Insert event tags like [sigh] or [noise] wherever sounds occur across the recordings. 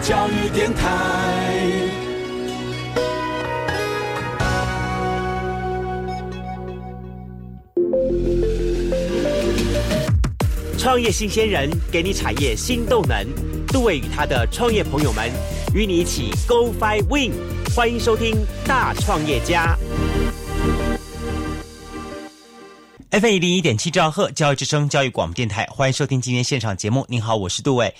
教育电台。创业新鲜人给你产业新动能，杜伟与他的创业朋友们与你一起 Go Fly Win，欢迎收听大创业家。F 一零一点七兆赫教育之声教育广播电台，欢迎收听今天现场节目。您好，我是杜伟。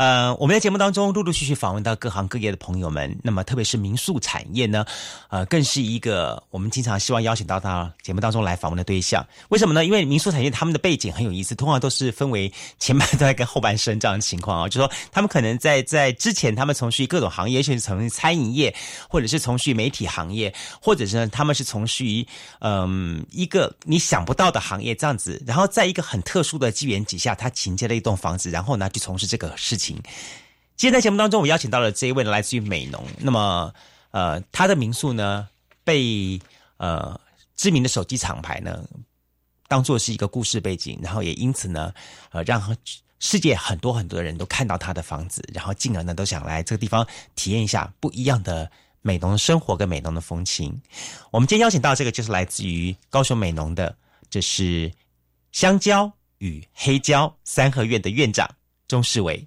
呃，我们在节目当中陆陆续续访问到各行各业的朋友们，那么特别是民宿产业呢，呃，更是一个我们经常希望邀请到到节目当中来访问的对象。为什么呢？因为民宿产业他们的背景很有意思，通常都是分为前半段跟后半生这样的情况啊，[laughs] 就说他们可能在在之前他们从事于各种行业，甚至从事餐饮业，或者是从事于媒体行业，或者是呢他们是从事于嗯一个你想不到的行业这样子，然后在一个很特殊的机缘底下，他承接了一栋房子，然后呢去从事这个事情。今天在节目当中，我邀请到了这一位来自于美农。那么，呃，他的民宿呢，被呃知名的手机厂牌呢当做是一个故事背景，然后也因此呢，呃，让世界很多很多的人都看到他的房子，然后进而呢都想来这个地方体验一下不一样的美农的生活跟美农的风情。我们今天邀请到这个就是来自于高雄美农的，这是香蕉与黑椒三合院的院长钟世伟。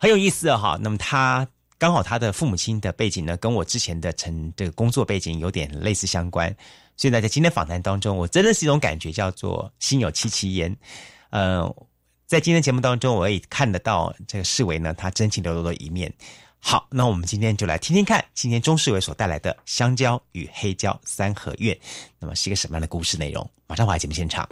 很有意思哈，那么他刚好他的父母亲的背景呢，跟我之前的成这个工作背景有点类似相关，所以呢，在今天访谈当中，我真的是一种感觉，叫做心有戚戚焉。呃，在今天节目当中，我也看得到这个世维呢，他真情流露的一面。好，那我们今天就来听听看，今天钟世伟所带来的香蕉与黑椒三合院，那么是一个什么样的故事内容？马上回来节目现场。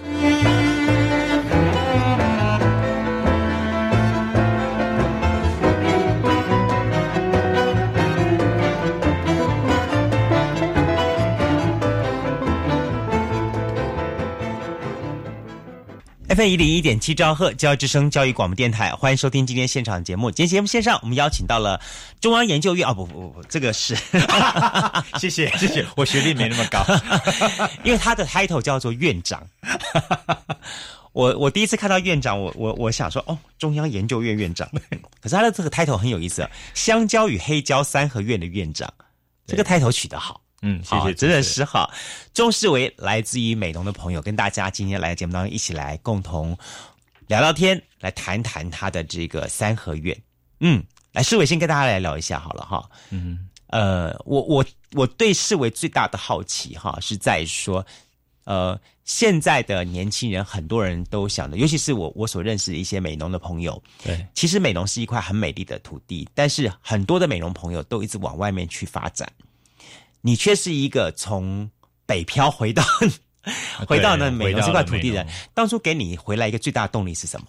一零一点七兆赫教育之声教育广播电台，欢迎收听今天现场节目。今天节目线上，我们邀请到了中央研究院啊，不不不，这个是，[laughs] [laughs] 谢谢谢谢，我学历没那么高，[laughs] 因为他的 title 叫做院长。我我第一次看到院长，我我我想说哦，中央研究院院长，可是他的这个 title 很有意思，香蕉与黑胶三合院的院长，这个 title 取得好。嗯，谢谢，真的是好。钟世伟来自于美农的朋友，跟大家今天来节目当中一起来共同聊聊天，来谈谈他的这个三合院。嗯，来世伟先跟大家来聊一下好了哈。嗯，呃，我我我对世伟最大的好奇哈，是在说，呃，现在的年轻人很多人都想的，尤其是我我所认识的一些美农的朋友，对，其实美农是一块很美丽的土地，但是很多的美农朋友都一直往外面去发展。你却是一个从北漂回到 [laughs] 回到那美农这块土地的人，当初给你回来一个最大的动力是什么？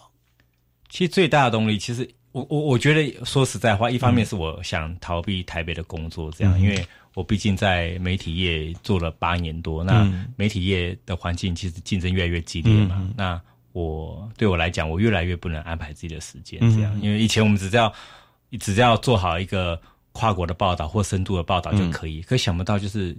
其实最大的动力，其实我我我觉得说实在话，一方面是我想逃避台北的工作，这样，因为我毕竟在媒体业做了八年多，那媒体业的环境其实竞争越来越激烈嘛。那我对我来讲，我越来越不能安排自己的时间，这样，因为以前我们只要只要做好一个。跨国的报道或深度的报道就可以，可想不到就是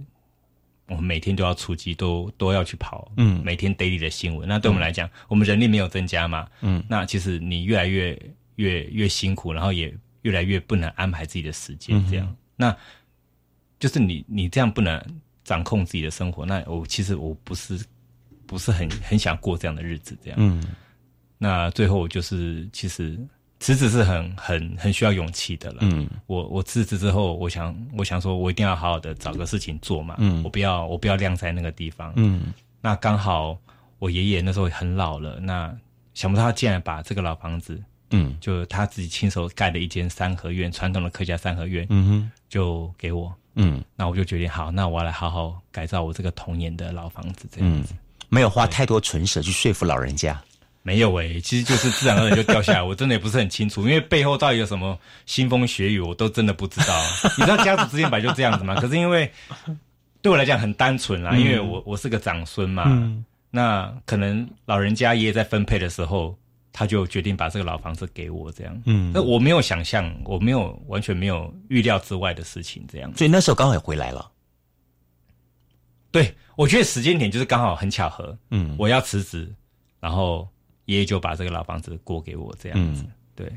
我们每天都要出击，都都要去跑，嗯，每天 daily 的新闻。那对我们来讲，我们人力没有增加嘛，嗯，那其实你越来越越越辛苦，然后也越来越不能安排自己的时间，这样，那就是你你这样不能掌控自己的生活。那我其实我不是不是很很想过这样的日子，这样，嗯，那最后就是其实。辞职是很很很需要勇气的了。嗯，我我辞职之后，我想我想说，我一定要好好的找个事情做嘛。嗯，我不要我不要晾在那个地方。嗯，那刚好我爷爷那时候很老了，那想不到他竟然把这个老房子，嗯，就他自己亲手盖的一间三合院，传统的客家三合院，嗯哼，就给我。嗯，那我就决定好，那我要来好好改造我这个童年的老房子，这样子，没有花太多唇舌去说服老人家。没有诶，其实就是自然而然就掉下来。我真的也不是很清楚，因为背后到底有什么腥风血雨，我都真的不知道。[laughs] 你知道家族之间本来就这样子嘛？可是因为对我来讲很单纯啦，因为我我是个长孙嘛。那可能老人家爷爷在分配的时候，他就决定把这个老房子给我这样。嗯，那我没有想象，我没有完全没有预料之外的事情这样。所以那时候刚好也回来了。对，我觉得时间点就是刚好很巧合。嗯，我要辞职，然后。爷爷就把这个老房子过给我，这样子。对，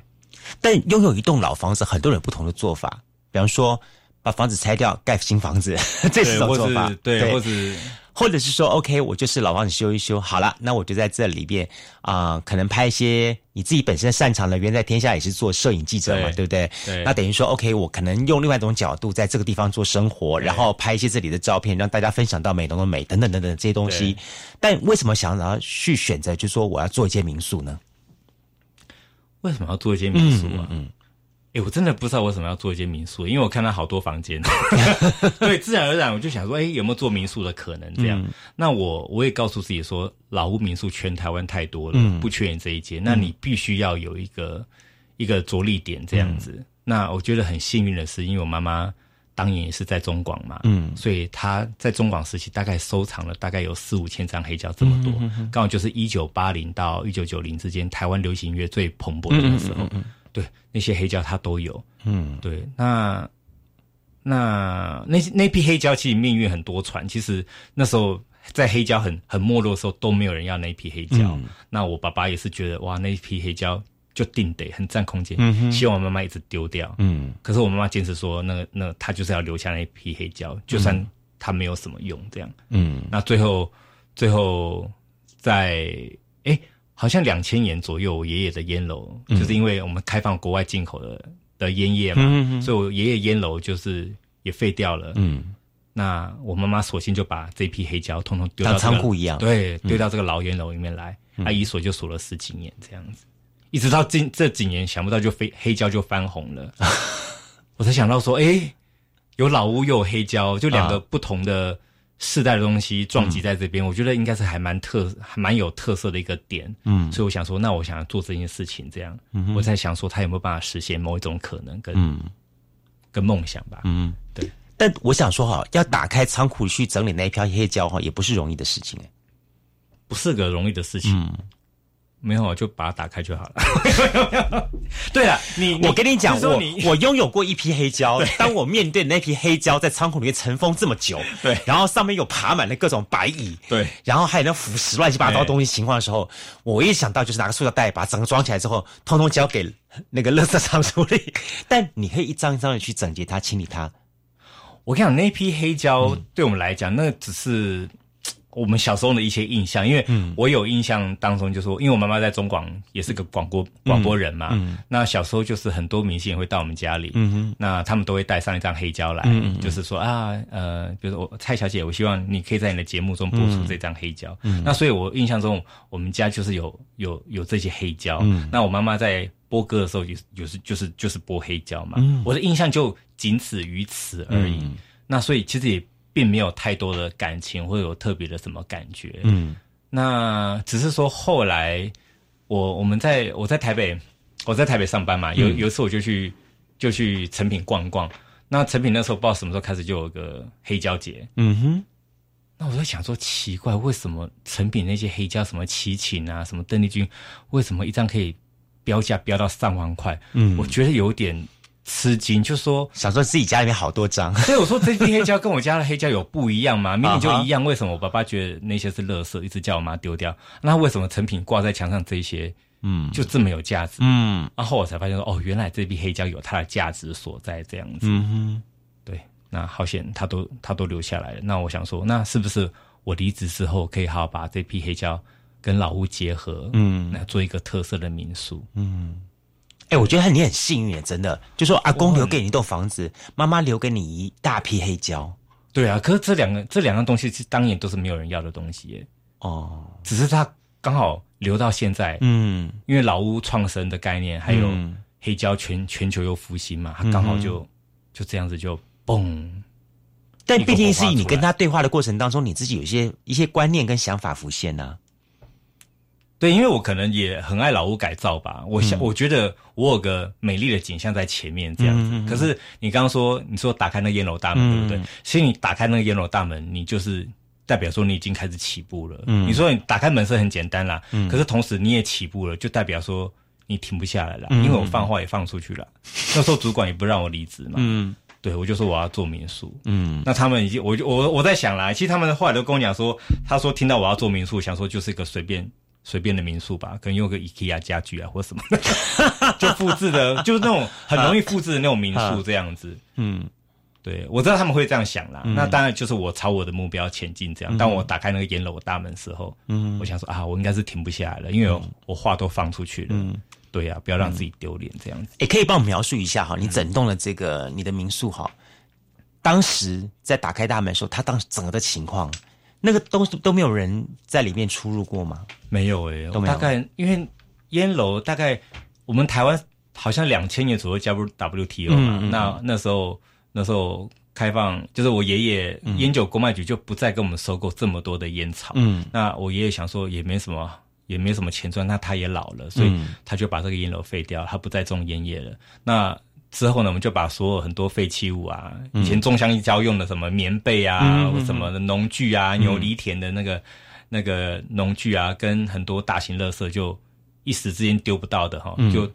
但拥有一栋老房子，很多人有不同的做法，比方说把房子拆掉盖新房子，[laughs] 这是对，或种做法是。对，或是或者是说，OK，我就是老房子修一修，好了，那我就在这里边啊、可能拍一些你自己本身擅长的，原在天下也是做摄影记者嘛，对对不对？对那等于说，OK，我可能用另外一种角度，在这个地方做生活，然后拍一些这里的照片，让大家分享到美浓的美等等等等这些东西。但为什么想要去选择，就是说我要做一间民宿呢？为什么要做一间民宿嗯啊？哎、我真的不知道为什么要做一间民宿，因为我看到好多房间，[laughs] 对，自然而然我就想说，哎、有没有做民宿的可能？这样，嗯那我我也告诉自己说，老屋民宿全台湾太多了，嗯不缺你这一间，那你必须要有一个一个着力点这样子。嗯那我觉得很幸运的是，因为我妈妈当年也是在中广嘛，嗯所以她在中广时期大概收藏了大概有四五千张黑胶这么多，嗯刚好就是一九八零到一九九零之间台湾流行音乐最蓬勃的那个时候，对那些黑胶它都有，嗯。对，那那那那批黑胶其实命运很多舛，其实那时候在黑胶很很没落的时候，都没有人要那一批黑胶。嗯。那我爸爸也是觉得哇，那一批黑胶就定得很占空间，希望我妈妈一直丢掉。嗯。可是我妈妈坚持说，那个那她就是要留下那一批黑胶，就算它没有什么用，这样。嗯。那最后最后在诶，好像两千年左右，我爷爷的烟楼、就是因为我们开放国外进口的的烟叶嘛，嗯所以我爷爷烟楼就是也废掉了。嗯，那我妈妈索性就把这批黑胶通通丢到仓库一样。对，丢到这个老烟楼里面来，啊，一锁就锁了十几年这样子，一直到近这几年，想不到就飞黑胶就翻红了，[laughs] 我才想到说，诶，有老屋又有黑胶，就两个不同的世代的东西撞击在这边，我觉得应该是还蛮特、还蛮有特色的一个点，嗯所以我想说，那我想要做这件事情，这样，我在想说，他有没有办法实现某一种可能跟、嗯跟梦想吧？嗯，对。但我想说哈，要打开仓库去整理那一票黑胶哈，也不是容易的事情哎。不是个容易的事情。嗯没有，就把它打开就好了。[laughs] 对了，你我跟你讲，我我拥有过一批黑胶。当我面对那批黑胶在仓库里面尘封这么久，对然后上面有爬满了各种白蚁，对然后还有那腐蚀乱七八糟的东西情况的时候，我一想到就是拿个塑料袋把整个装起来之后，通通交给那个垃圾场处理。[laughs] 但你可以一张一张的去整洁它、清理它。我跟你讲，那批黑胶嗯对我们来讲，那只是我们小时候的一些印象。因为嗯我有印象当中，就是说，因为我妈妈在中广也是个广播广播人嘛，那小时候就是很多明星也会到我们家里，嗯，那他们都会带上一张黑胶来，就是说啊，呃，比如说我蔡小姐，我希望你可以在你的节目中播出这张黑胶。那所以我印象中，我们家就是有有有这些黑胶。那我妈妈在播歌的时候，有有时就是就是播黑胶嘛。我的印象就仅此于此而已。那所以其实也并没有太多的感情，或者有特别的什么感觉。嗯那只是说后来我我们在我在台北我在台北上班嘛，有有一次我就去就去成品逛逛。那成品那时候不知道什么时候开始就有个黑胶节，嗯哼，那我在想说奇怪，为什么成品那些黑胶什么齐秦啊，什么邓丽君，为什么一张可以标价标到上万块？嗯我觉得有点吃惊，就说想说自己家里面好多张。[laughs] 所以我说这批黑胶跟我家的黑胶有不一样吗？[laughs] 明明就一样，为什么我爸爸觉得那些是垃圾，一直叫我妈丢掉？那为什么成品挂在墙上这些嗯就这么有价值？嗯然后我才发现说，哦，原来这批黑胶有它的价值所在，这样子。嗯哼，对，那好险，他都他都留下来了。那我想说，那是不是我离职之后可以好好把这批黑胶跟老屋结合，嗯那做一个特色的民宿？哎、我觉得你很幸运，真的，就说阿公留给你一栋房子，妈妈留给你一大批黑胶。对啊，可是这两个这两样东西是当年都是没有人要的东西耶，哦，只是他刚好留到现在，嗯因为老屋创生的概念，还有嗯。黑胶全全球又复兴嘛，他刚好就、就这样子就嘣。但毕竟是你跟他对话的过程当中，你自己有一些一些观念跟想法浮现呢、对，因为我可能也很爱老屋改造吧，我想、我觉得我有个美丽的景象在前面这样子。可是你刚刚说，你说打开那烟楼大门，对不对？其实你打开那个烟楼大门，你就是代表说你已经开始起步了。你说你打开门是很简单啦，可是同时你也起步了，就代表说你停不下来了。因为我放话也放出去了，那时候主管也不让我离职嘛。嗯对，我就说我要做民宿。嗯那他们已经，我就我我在想啦，其实他们后来都跟我讲说，他说听到我要做民宿，想说就是一个随便随便的民宿吧，可能用个 IKEA 家具啊或什么的，[laughs] 就复制的，就是那种很容易复制的那种民宿这样子。嗯，对，我知道他们会这样想啦。那当然就是我朝我的目标前进这样。当我打开那个烟楼大门时候，嗯，我想说啊，我应该是停不下来了，因为我话都放出去了。嗯，对呀，不要让自己丢脸这样子。也可以帮我描述一下哈，你整栋的这个你的民宿哈，当时在打开大门的时候，它当时整个的情况。那个都都没有人在里面出入过吗？没有诶，大概因为烟楼大概我们台湾好像两千年左右加入 WTO 嘛，那那时候那时候开放，就是我爷爷烟酒公卖局就不再跟我们收购这么多的烟草。嗯，那我爷爷想说也没什么也没什么钱赚，那他也老了，所以他就把这个烟楼废掉，他不再种烟叶了。那之后呢，我们就把所有很多废弃物啊，以前种香蕉用的什么棉被啊，或什么的农具啊，牛犁田的那个那个农具啊，跟很多大型垃圾，就一时之间丢不到的哈，就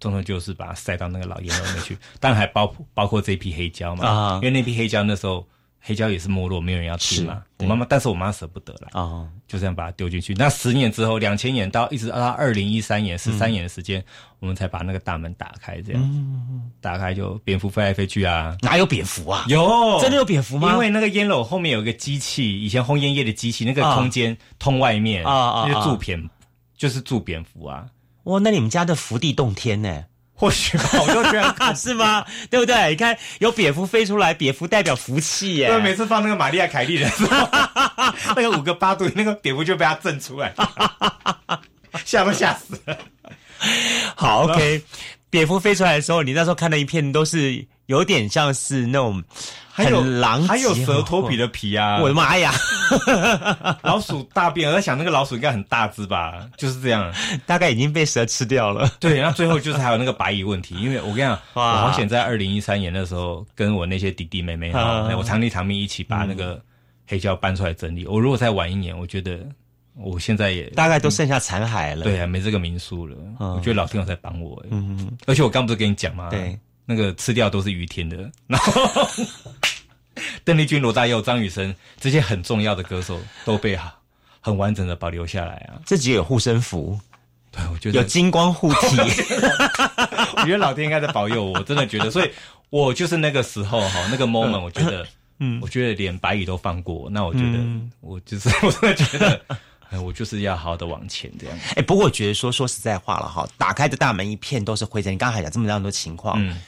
通通就是把它塞到那个老烟楼里面去。[laughs] 当然还包包括这批黑胶嘛，因为那批黑胶那时候。黑胶也是没落，没有人要吃嘛。我妈妈，但是我妈舍不得了啊，就这样把它丢进去。那十年之后，两千年到一直到二零一三年，十三年的时间，我们才把那个大门打开，这样打开就蝙蝠飞来飞去啊。哪有蝙蝠啊？有，真的有蝙蝠吗？因为那个烟楼后面有一个机器，以前烘烟叶的机器，那个空间通外面啊啊，就是住蝙，就是住蝙蝠啊。哇，那你们家的福地洞天呢？或许吧，我都觉得 [laughs] 是吗？对不对？你看有蝙蝠飞出来，蝙蝠代表福气耶。对，每次放那个玛利亚凯莉的时候，[laughs] 那个五个八度，那个蝙蝠就被他震出来，吓都吓死了。[laughs] 好，OK，蝙蝠飞出来的时候，你那时候看到一片都是。有点像是那种很狼，还有蛇脱皮的皮啊！我的妈呀，[laughs] 老鼠大便！我在想那个老鼠应该很大只吧？就是这样，[laughs] 大概已经被蛇吃掉了。对，然后最后就是还有那个白蚁问题，因为我跟你讲，[laughs] 我好险在二零一三年的时候，跟我那些弟弟妹妹哈，我堂弟堂妹一起把那个黑胶搬出来整理。我如果再晚一年，我觉得我现在也大概都剩下残骸了。对啊，没这个民宿了。我觉得老天有在帮我。嗯，而且我刚不是跟你讲吗？对。那个吃掉都是于天的，[laughs] 然后邓丽君、罗大佑、张雨生这些很重要的歌手都被很完整的保留下来啊。自己有护身符，对我觉得有金光护体，[laughs] 我觉得老天应该在保佑我，真的觉得，所以我就是那个时候哈，那个 moment，我觉得，[coughs] 嗯，我觉得连白蚁都放过，那我觉得我就是我真的觉得。我就是要好好的往前这样。哎，不过我觉得说说实在话了哈，打开的大门一片都是灰尘。你刚才讲这么样多情况，嗯，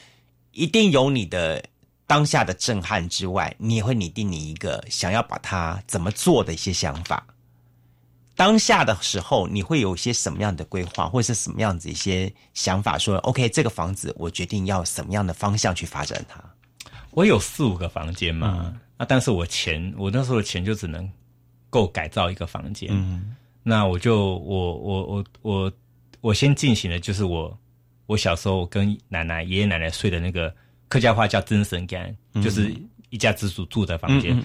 一定有你的当下的震撼之外，你也会拟定你一个想要把它怎么做的一些想法。当下的时候，你会有一些什么样的规划，或者是什么样子一些想法？说 OK，这个房子我决定要什么样的方向去发展它。我有四五个房间嘛，啊，但是我钱，我那时候的钱就只能。够改造一个房间，嗯那我就我我我我我先进行的就是我我小时候跟奶奶爷爷奶奶睡的那个客家话叫真神干，就是一家之主住的房间，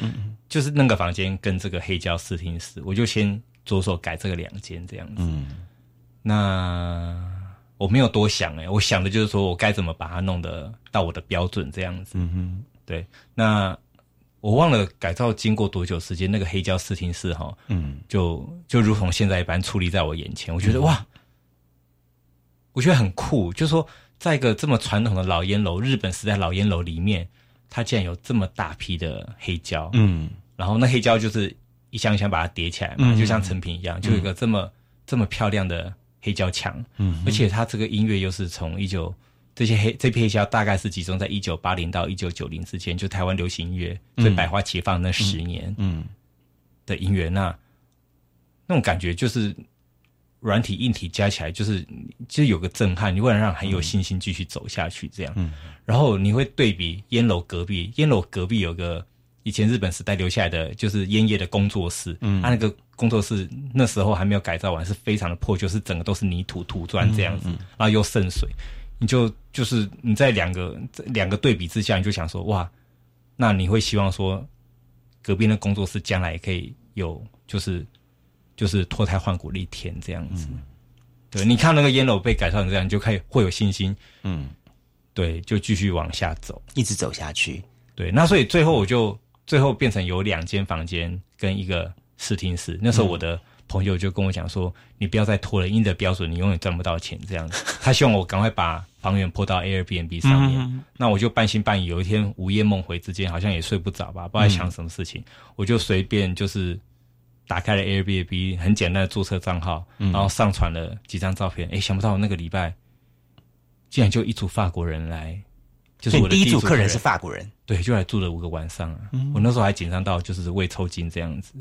就是那个房间跟这个黑胶视听室，我就先着手改这个两间这样子。那我没有多想哎，我想的就是说我该怎么把它弄得到我的标准这样子。嗯哼，对，那。我忘了改造经过多久时间，那个黑胶视听室哈，嗯，就就如同现在一般矗立在我眼前。我觉得哇，我觉得很酷，就是说，在一个这么传统的老烟楼，日本时代老烟楼里面，它竟然有这么大批的黑胶，嗯，然后那黑胶就是一箱一箱把它叠起来嘛，就像成品一样，就有一个这么这么漂亮的黑胶墙，嗯，而且它这个音乐又是从一九。这些黑这批黑胶大概是集中在一九八零到一九九零之间，就台湾流行音乐最百花齐放那十年，嗯，的音乐，那那种感觉就是软体硬体加起来，就是其实有个震撼，你会让很有信心继续走下去这样。嗯，然后你会对比烟楼隔壁，烟楼隔壁有个以前日本时代留下来的就是烟叶的工作室，嗯，他那个工作室那时候还没有改造完，是非常的破旧，是整个都是泥土土砖这样子，然后又渗水。你就就是你在两个两个对比之下，你就想说哇，那你会希望说，隔壁的工作室将来也可以有就是就是脱胎换骨的一天这样子。对，你看那个烟楼被改造成这样，你就可以会有信心。嗯，对，就继续往下走，一直走下去。对，那所以最后我就最后变成有两间房间跟一个视听室。那时候我的朋友就跟我讲说，你不要再拖了，因的标准你永远赚不到钱这样子。[laughs] 他希望我赶快把房源泼到 Airbnb 上面。那我就半信半疑，有一天午夜梦回之间，好像也睡不着吧，不知道想什么事情，我就随便就是打开了 Airbnb，很简单的注册账号，然后上传了几张照片。哎，想不到那个礼拜，竟然就一组法国人来。就是我的第一组客人是法国人，对，就来住了五个晚上啊。我那时候还紧张到就是胃抽筋这样子，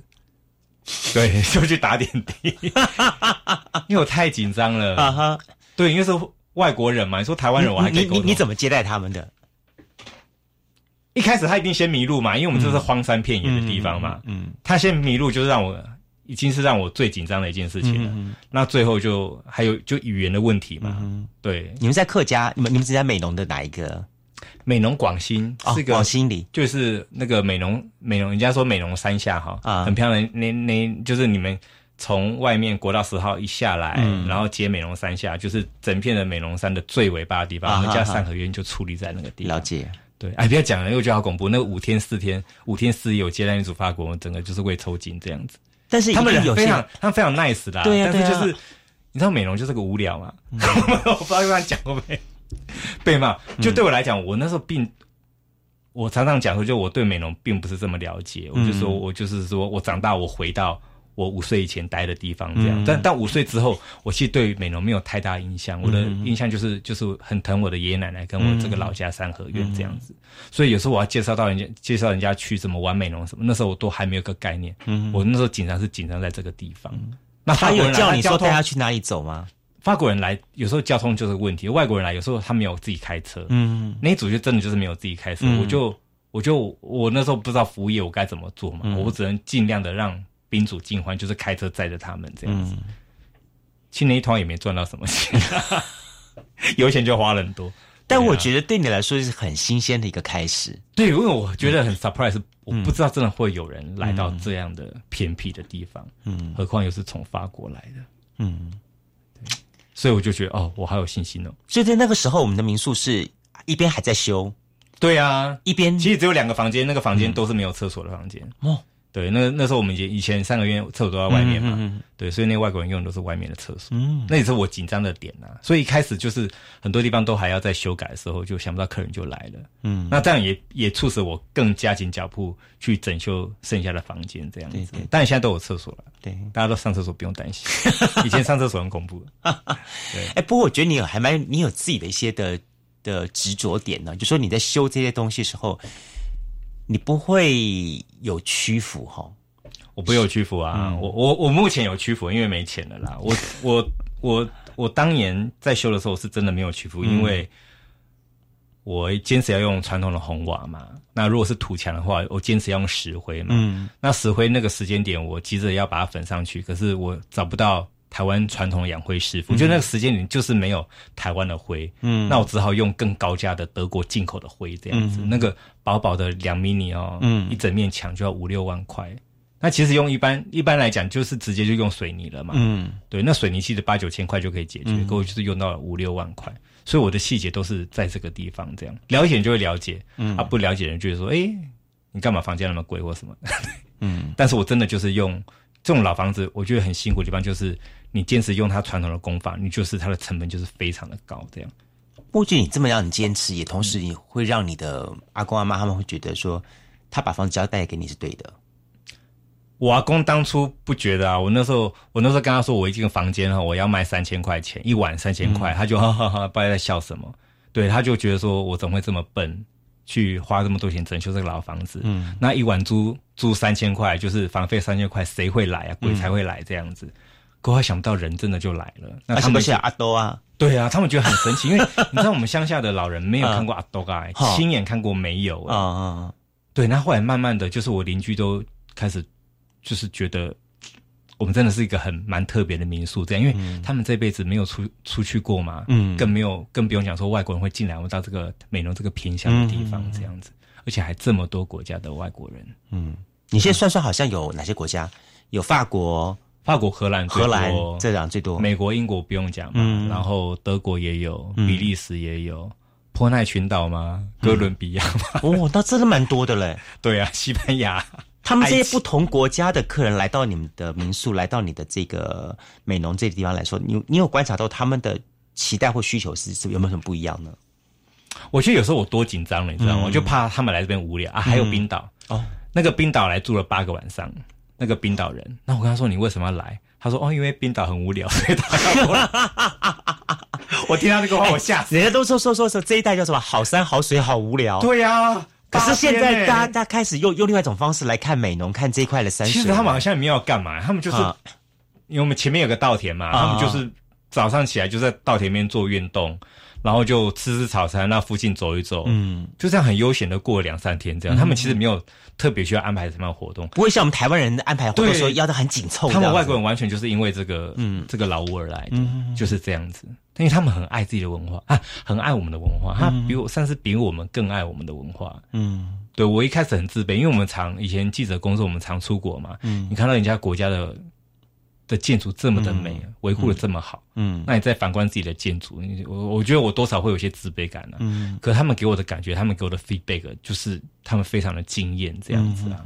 对，[laughs] 就去打点滴，[laughs] 因为我太紧张了。啊哈，对，因为是外国人嘛，你说台湾人我还你你你怎么接待他们的？一开始他一定先迷路嘛，因为我们这是荒山片野的地方嘛。嗯，他先迷路就是让我已经是让我最紧张的一件事情了。那最后就还有就语言的问题嘛。对，你们在客家，你们你们是在美浓的哪一个？美浓广兴是个广兴里，就是那个美浓美浓，人家说美浓山下哈啊，很漂亮。那那就是你们从外面国道十号一下来，然后接美浓山下，就是整片的美浓山的最尾巴的地方。我们家三合院就矗立在那个地方。了解，对，哎，不要讲了，因为我觉得好恐怖。那五天四天，五天四夜，我接待一组法国，整个就是胃抽筋这样子。但是他们有非常，他们非常 nice 的，但是就是你知道美容就是个无聊嘛，[laughs] 我不知道刚讲过没。被骂，就对我来讲，我那时候并，我常常讲说，就我对美容并不是这么了解。我就说，我就是说我长大，我回到我五岁以前待的地方这样。但但五岁之后，我其实对美容没有太大印象。我的印象就是就是很疼我的爷爷奶奶跟我这个老家三合院这样子。所以有时候我要介绍到人家，介绍人家去什么玩美容什么，那时候我都还没有个概念。我那时候紧张是紧张在这个地方。那他有叫你说带他去哪里走吗？法国人来有时候交通就是问题，外国人来有时候他没有自己开车。嗯，那一组就真的就是没有自己开车，我就我就我那时候不知道服务业我该怎么做嘛，我只能尽量的让宾主尽欢，就是开车载着他们这样子。其实那一团也没赚到什么钱，[laughs] 油钱就花了很多。但我觉得对你来说是很新鲜的一个开始。对，因为我觉得很 surprise，我不知道真的会有人来到这样的偏僻的地方，嗯，何况又是从法国来的，嗯。所以我就觉得哦，我好有信心哦。所以在那个时候，我们的民宿是一边还在修，对啊，一边。其实只有两个房间，那个房间都是没有厕所的房间。哦。对，那那时候我们以以前三个月厕所都在外面嘛，对，所以那外国人用的都是外面的厕所。嗯，那也是我紧张的点呐。所以一开始就是很多地方都还要在修改的时候，就想不到客人就来了。嗯，那这样也也促使我更加紧脚步去整修剩下的房间，这样子。但现在都有厕所了，对，大家都上厕所不用担心。[laughs] 以前上厕所很恐怖。[laughs] 对，哎，不过我觉得你有还蛮，你有自己的一些的的执着点呢，就说你在修这些东西时候。你不会有屈服哈？我不有屈服啊！我我我目前有屈服，因为没钱了啦。[laughs] 我我我我当年在修的时候是真的没有屈服，因为我坚持要用传统的红瓦嘛。那如果是土墙的话，我坚持要用石灰嘛。嗯，那石灰那个时间点，我急着要把它粉上去，可是我找不到。台湾传统养灰师傅，我觉得那个时间里就是没有台湾的灰，嗯，那我只好用更高价的德国进口的灰这样子，那个薄薄的两米米哦，嗯，一整面墙就要五六万块。那其实用一般一般来讲，就是直接就用水泥了嘛，嗯，对，那水泥其实八九千块就可以解决，可我就是用到了五六万块，所以我的细节都是在这个地方这样。了解就会了解，嗯，啊，不了解人就会说，哎，你干嘛房间那么贵或什么？嗯，[laughs] 但是我真的就是用这种老房子，我觉得很辛苦的地方就是。你坚持用他传统的功法，你就是它的成本就是非常的高。这样，不仅你这么让你坚持，也同时你会让你的阿公阿妈他们会觉得说，他把房子交代给你是对的。我阿公当初不觉得啊，我那时候我那时候跟他说，我一进房间哈，我要卖三千块钱一晚三千块，他就哈哈哈，不知道在笑什么。对，他就觉得说我怎么会这么笨，去花这么多钱整修这个老房子？嗯，那一晚租租三千块，就是房费三千块，谁会来啊？鬼才会来这样子。可我想不到人真的就来了，那他们是阿多啊？对啊，他们觉得很神奇，因为 [laughs] 你知道我们乡下的老人没有看过阿多啊，亲眼看过没有啊？啊，对，那后来慢慢的就是我邻居都开始就是觉得我们真的是一个很蛮特别的民宿，这样，因为他们这辈子没有出出去过嘛，嗯，更没有更不用讲说外国人会进来我到这个美浓这个偏乡的地方这样子，而且还这么多国家的外国人，嗯，你现在算算好像有哪些国家？有法国。法国、荷兰、荷兰这两最多，美国、英国不用讲嘛，然后德国也有，比利时也有，波奈群岛吗？哥伦比亚吗？哦，那真的蛮多的嘞。[laughs] 对啊，西班牙、[laughs] 他们这些不同国家的客人来到你们的民宿，来到你的这个美浓这个地方来说，你你有观察到他们的期待或需求是是有没有什么不一样呢？我觉得有时候我多紧张了，你知道吗？我就怕他们来这边无聊啊。还有冰岛哦，那个冰岛来住了八个晚上，那个冰岛人，那我跟他说你为什么要来？他说哦，因为冰岛很无聊，[laughs] 所以他要过来。[laughs] 我听到这个话，我吓死。人家都说说说说这一代叫什么好山好水好无聊，对呀、可是现在大家大家开始用用另外一种方式来看美农，看这一块的山水。其实他们好像没有要干嘛，他们就是、啊因为我们前面有个稻田嘛，啊他们就是早上起来就在稻田里面做运动，然后就吃吃早餐，那附近走一走，嗯，就这样很悠闲的过了两三天，这样、他们其实没有特别需要安排什么样的活动。不会像我们台湾人的安排活动对说要的很紧凑他们外国人完全就是因为这个，嗯，这个劳务而来的，就是这样子。因为他们很爱自己的文化啊，很爱我们的文化，他比我算是比我们更爱我们的文化。嗯。对我一开始很自卑，因为我们常以前记者工作，我们常出国嘛，嗯。你看到人家国家的的建筑这么的美，维护的这么好，嗯那你再反观自己的建筑，你我我觉得我多少会有些自卑感啊。嗯可他们给我的感觉，他们给我的 feedback 就是他们非常的惊艳这样子啊。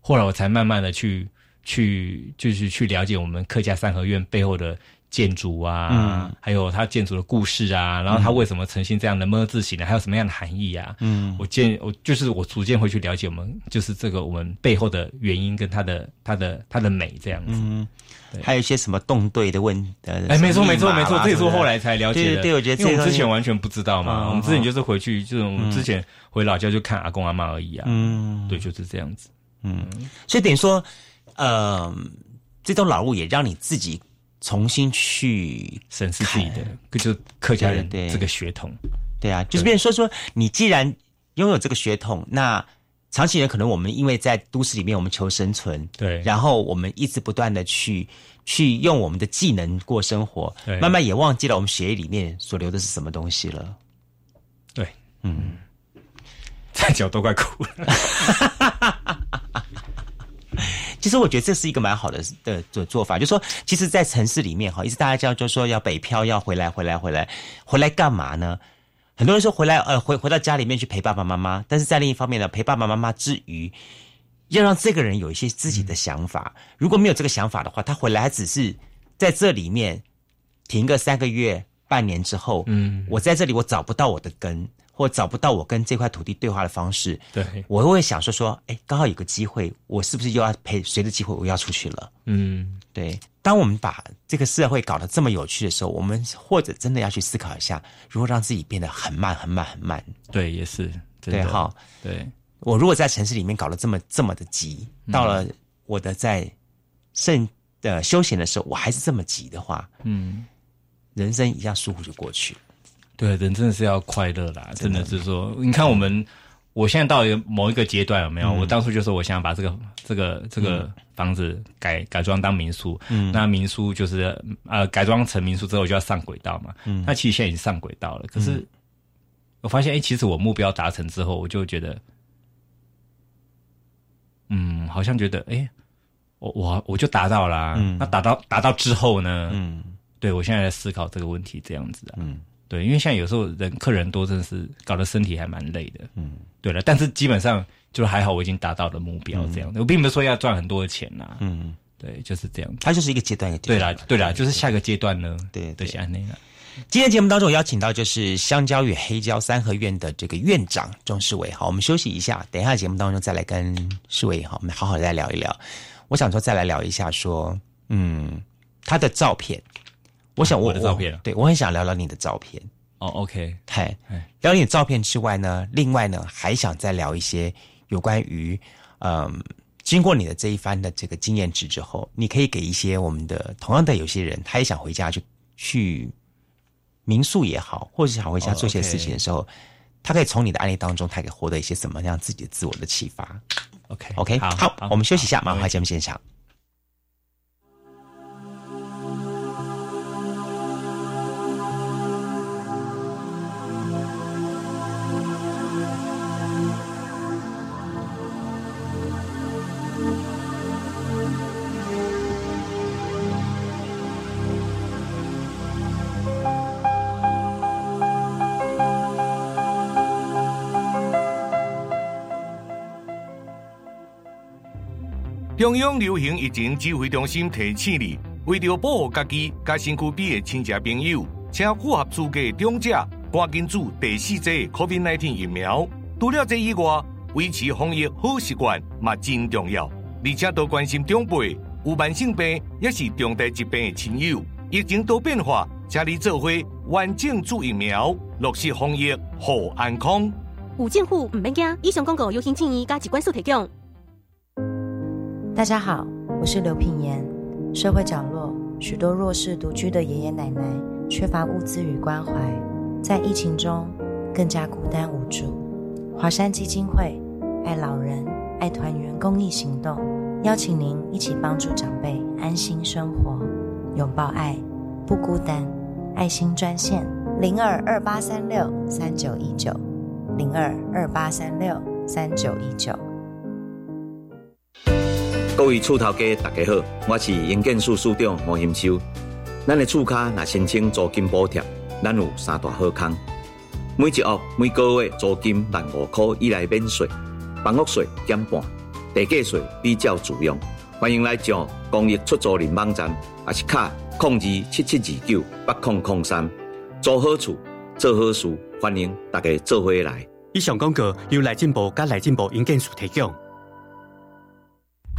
后来我才慢慢的去去就是去了解我们客家三合院背后的建筑啊，嗯还有它建筑的故事啊，然后它为什么呈现这样的么字形呢？还有什么样的含义啊？嗯我建我就是我逐渐会去了解我们就是这个我们背后的原因跟它的它的它的美这样子。嗯，还有一些什么动对的问呃，哎，没错，没错，没错，这也是我后来才了解的。对我觉得因为我们之前完全不知道嘛。嗯我们之前就是回去，就是我们之前回老家就看阿公阿妈而已啊。嗯对，就是这样子。嗯所以等于说，呃，这栋老屋也让你自己重新去，审视自己的，就客家人对对。这个血统。对啊，就是变成说说，你既然拥有这个血统，那长期人可能我们因为在都市里面我们求生存，对。然后我们一直不断的去去用我们的技能过生活对，慢慢也忘记了我们血液里面所流的是什么东西了。对，嗯，[laughs] 在脚都快哭了。[laughs] 其实我觉得这是一个蛮好的的的做法，就是说，其实，在城市里面哈，一直大家叫就说要北漂，要回来，回来，回来，回来干嘛呢？很多人说回来，呃，回回到家里面去陪爸爸妈妈，但是在另一方面呢，陪爸爸妈妈之余，要让这个人有一些自己的想法。如果没有这个想法的话，他回来还只是在这里面停个三个月、半年之后，嗯，我在这里我找不到我的根，或找不到我跟这块土地对话的方式，对，我会想说说，哎，刚好有个机会，我是不是又要陪随着机会我要出去了？嗯，对，当我们把这个社会搞得这么有趣的时候，我们或者真的要去思考一下，如何让自己变得很慢、很慢、很慢。对，也是，对哈，对，我如果在城市里面搞得这么这么的急，到了我的在剩的休闲的时候，我还是这么急的话，嗯，人生一下疏忽就过去了。对，人真的是要快乐啦，真的是说，你看我们，我现在到一个某一个阶段，有没有？我当初就说我想把这个这个这个房子改改装当民宿，嗯，那民宿就是呃改装成民宿之后就要上轨道嘛，嗯，那其实现在已经上轨道了，可是我发现，哎，其实我目标达成之后，我就觉得，嗯，好像觉得，哎，我我我就达到啦，嗯，那达到达到之后呢，嗯。对我现在在思考这个问题，这样子啊，嗯对，因为现在有时候人客人多，真的是搞得身体还蛮累的。嗯，对了，但是基本上就还好，我已经达到了目标，这样。我并不是说要赚很多的钱啦，嗯，对，就是这样。它就是一个阶段一个阶对。啦，对啦，就是下个阶段呢，对对，是安内啦。今天节目当中，我邀请到就是香蕉与黑胶三合院的这个院长钟世伟。好，我们休息一下，等一下节目当中再来跟世伟好，我们好好再聊一聊。我想说，再来聊一下说，嗯，他的照片。我想我我的照片啊对我很想聊聊你的照片。哦，OK，嗨哎，聊你的照片之外呢，另外呢，还想再聊一些有关于，嗯，经过你的这一番的这个经验值之后，你可以给一些我们的同样的有些人，他也想回家去去民宿也好，或者是想回家哦做些事情的时候，他可以从你的案例当中，他可以获得一些什么样自己的自我的启发。OK OK，好，好，我们休息一下，马上回好节目现场。中央流行疫情指挥中心提醒你，为了保护家己、甲身躯边的亲戚朋友，请符合资格的长者赶紧注第四剂 COVID-19 疫苗。除了这以外，维持防疫好习惯嘛真重要。而且多关心长辈、有慢性病也是重大疾病的亲友。疫情多变化，请你做伙完整注疫苗，落实防疫好安康。有政府唔免惊，以上广告由行政院加机关所提供。大家好，我是刘品言。社会角落许多弱势独居的爷爷奶奶，缺乏物资与关怀，在疫情中更加孤单无助。华山基金会爱老人、爱团圆公益行动，邀请您一起帮助长辈安心生活，拥抱爱，不孤单。爱心专线零二二八三六三九一九零二二八三六三九一九。各位厝头家，大家好，我是营建署署长毛兴修。咱的厝卡若申请租金补贴，咱有三大好康。每一屋每个月租金万五块以内免税，房屋税减半，地价税比较自用。欢迎来上公益出租人网站，也是卡控制七七二九八空空三，租好厝，做好事，欢迎大家做伙来。以上广告由来进步甲来进步营建署提供。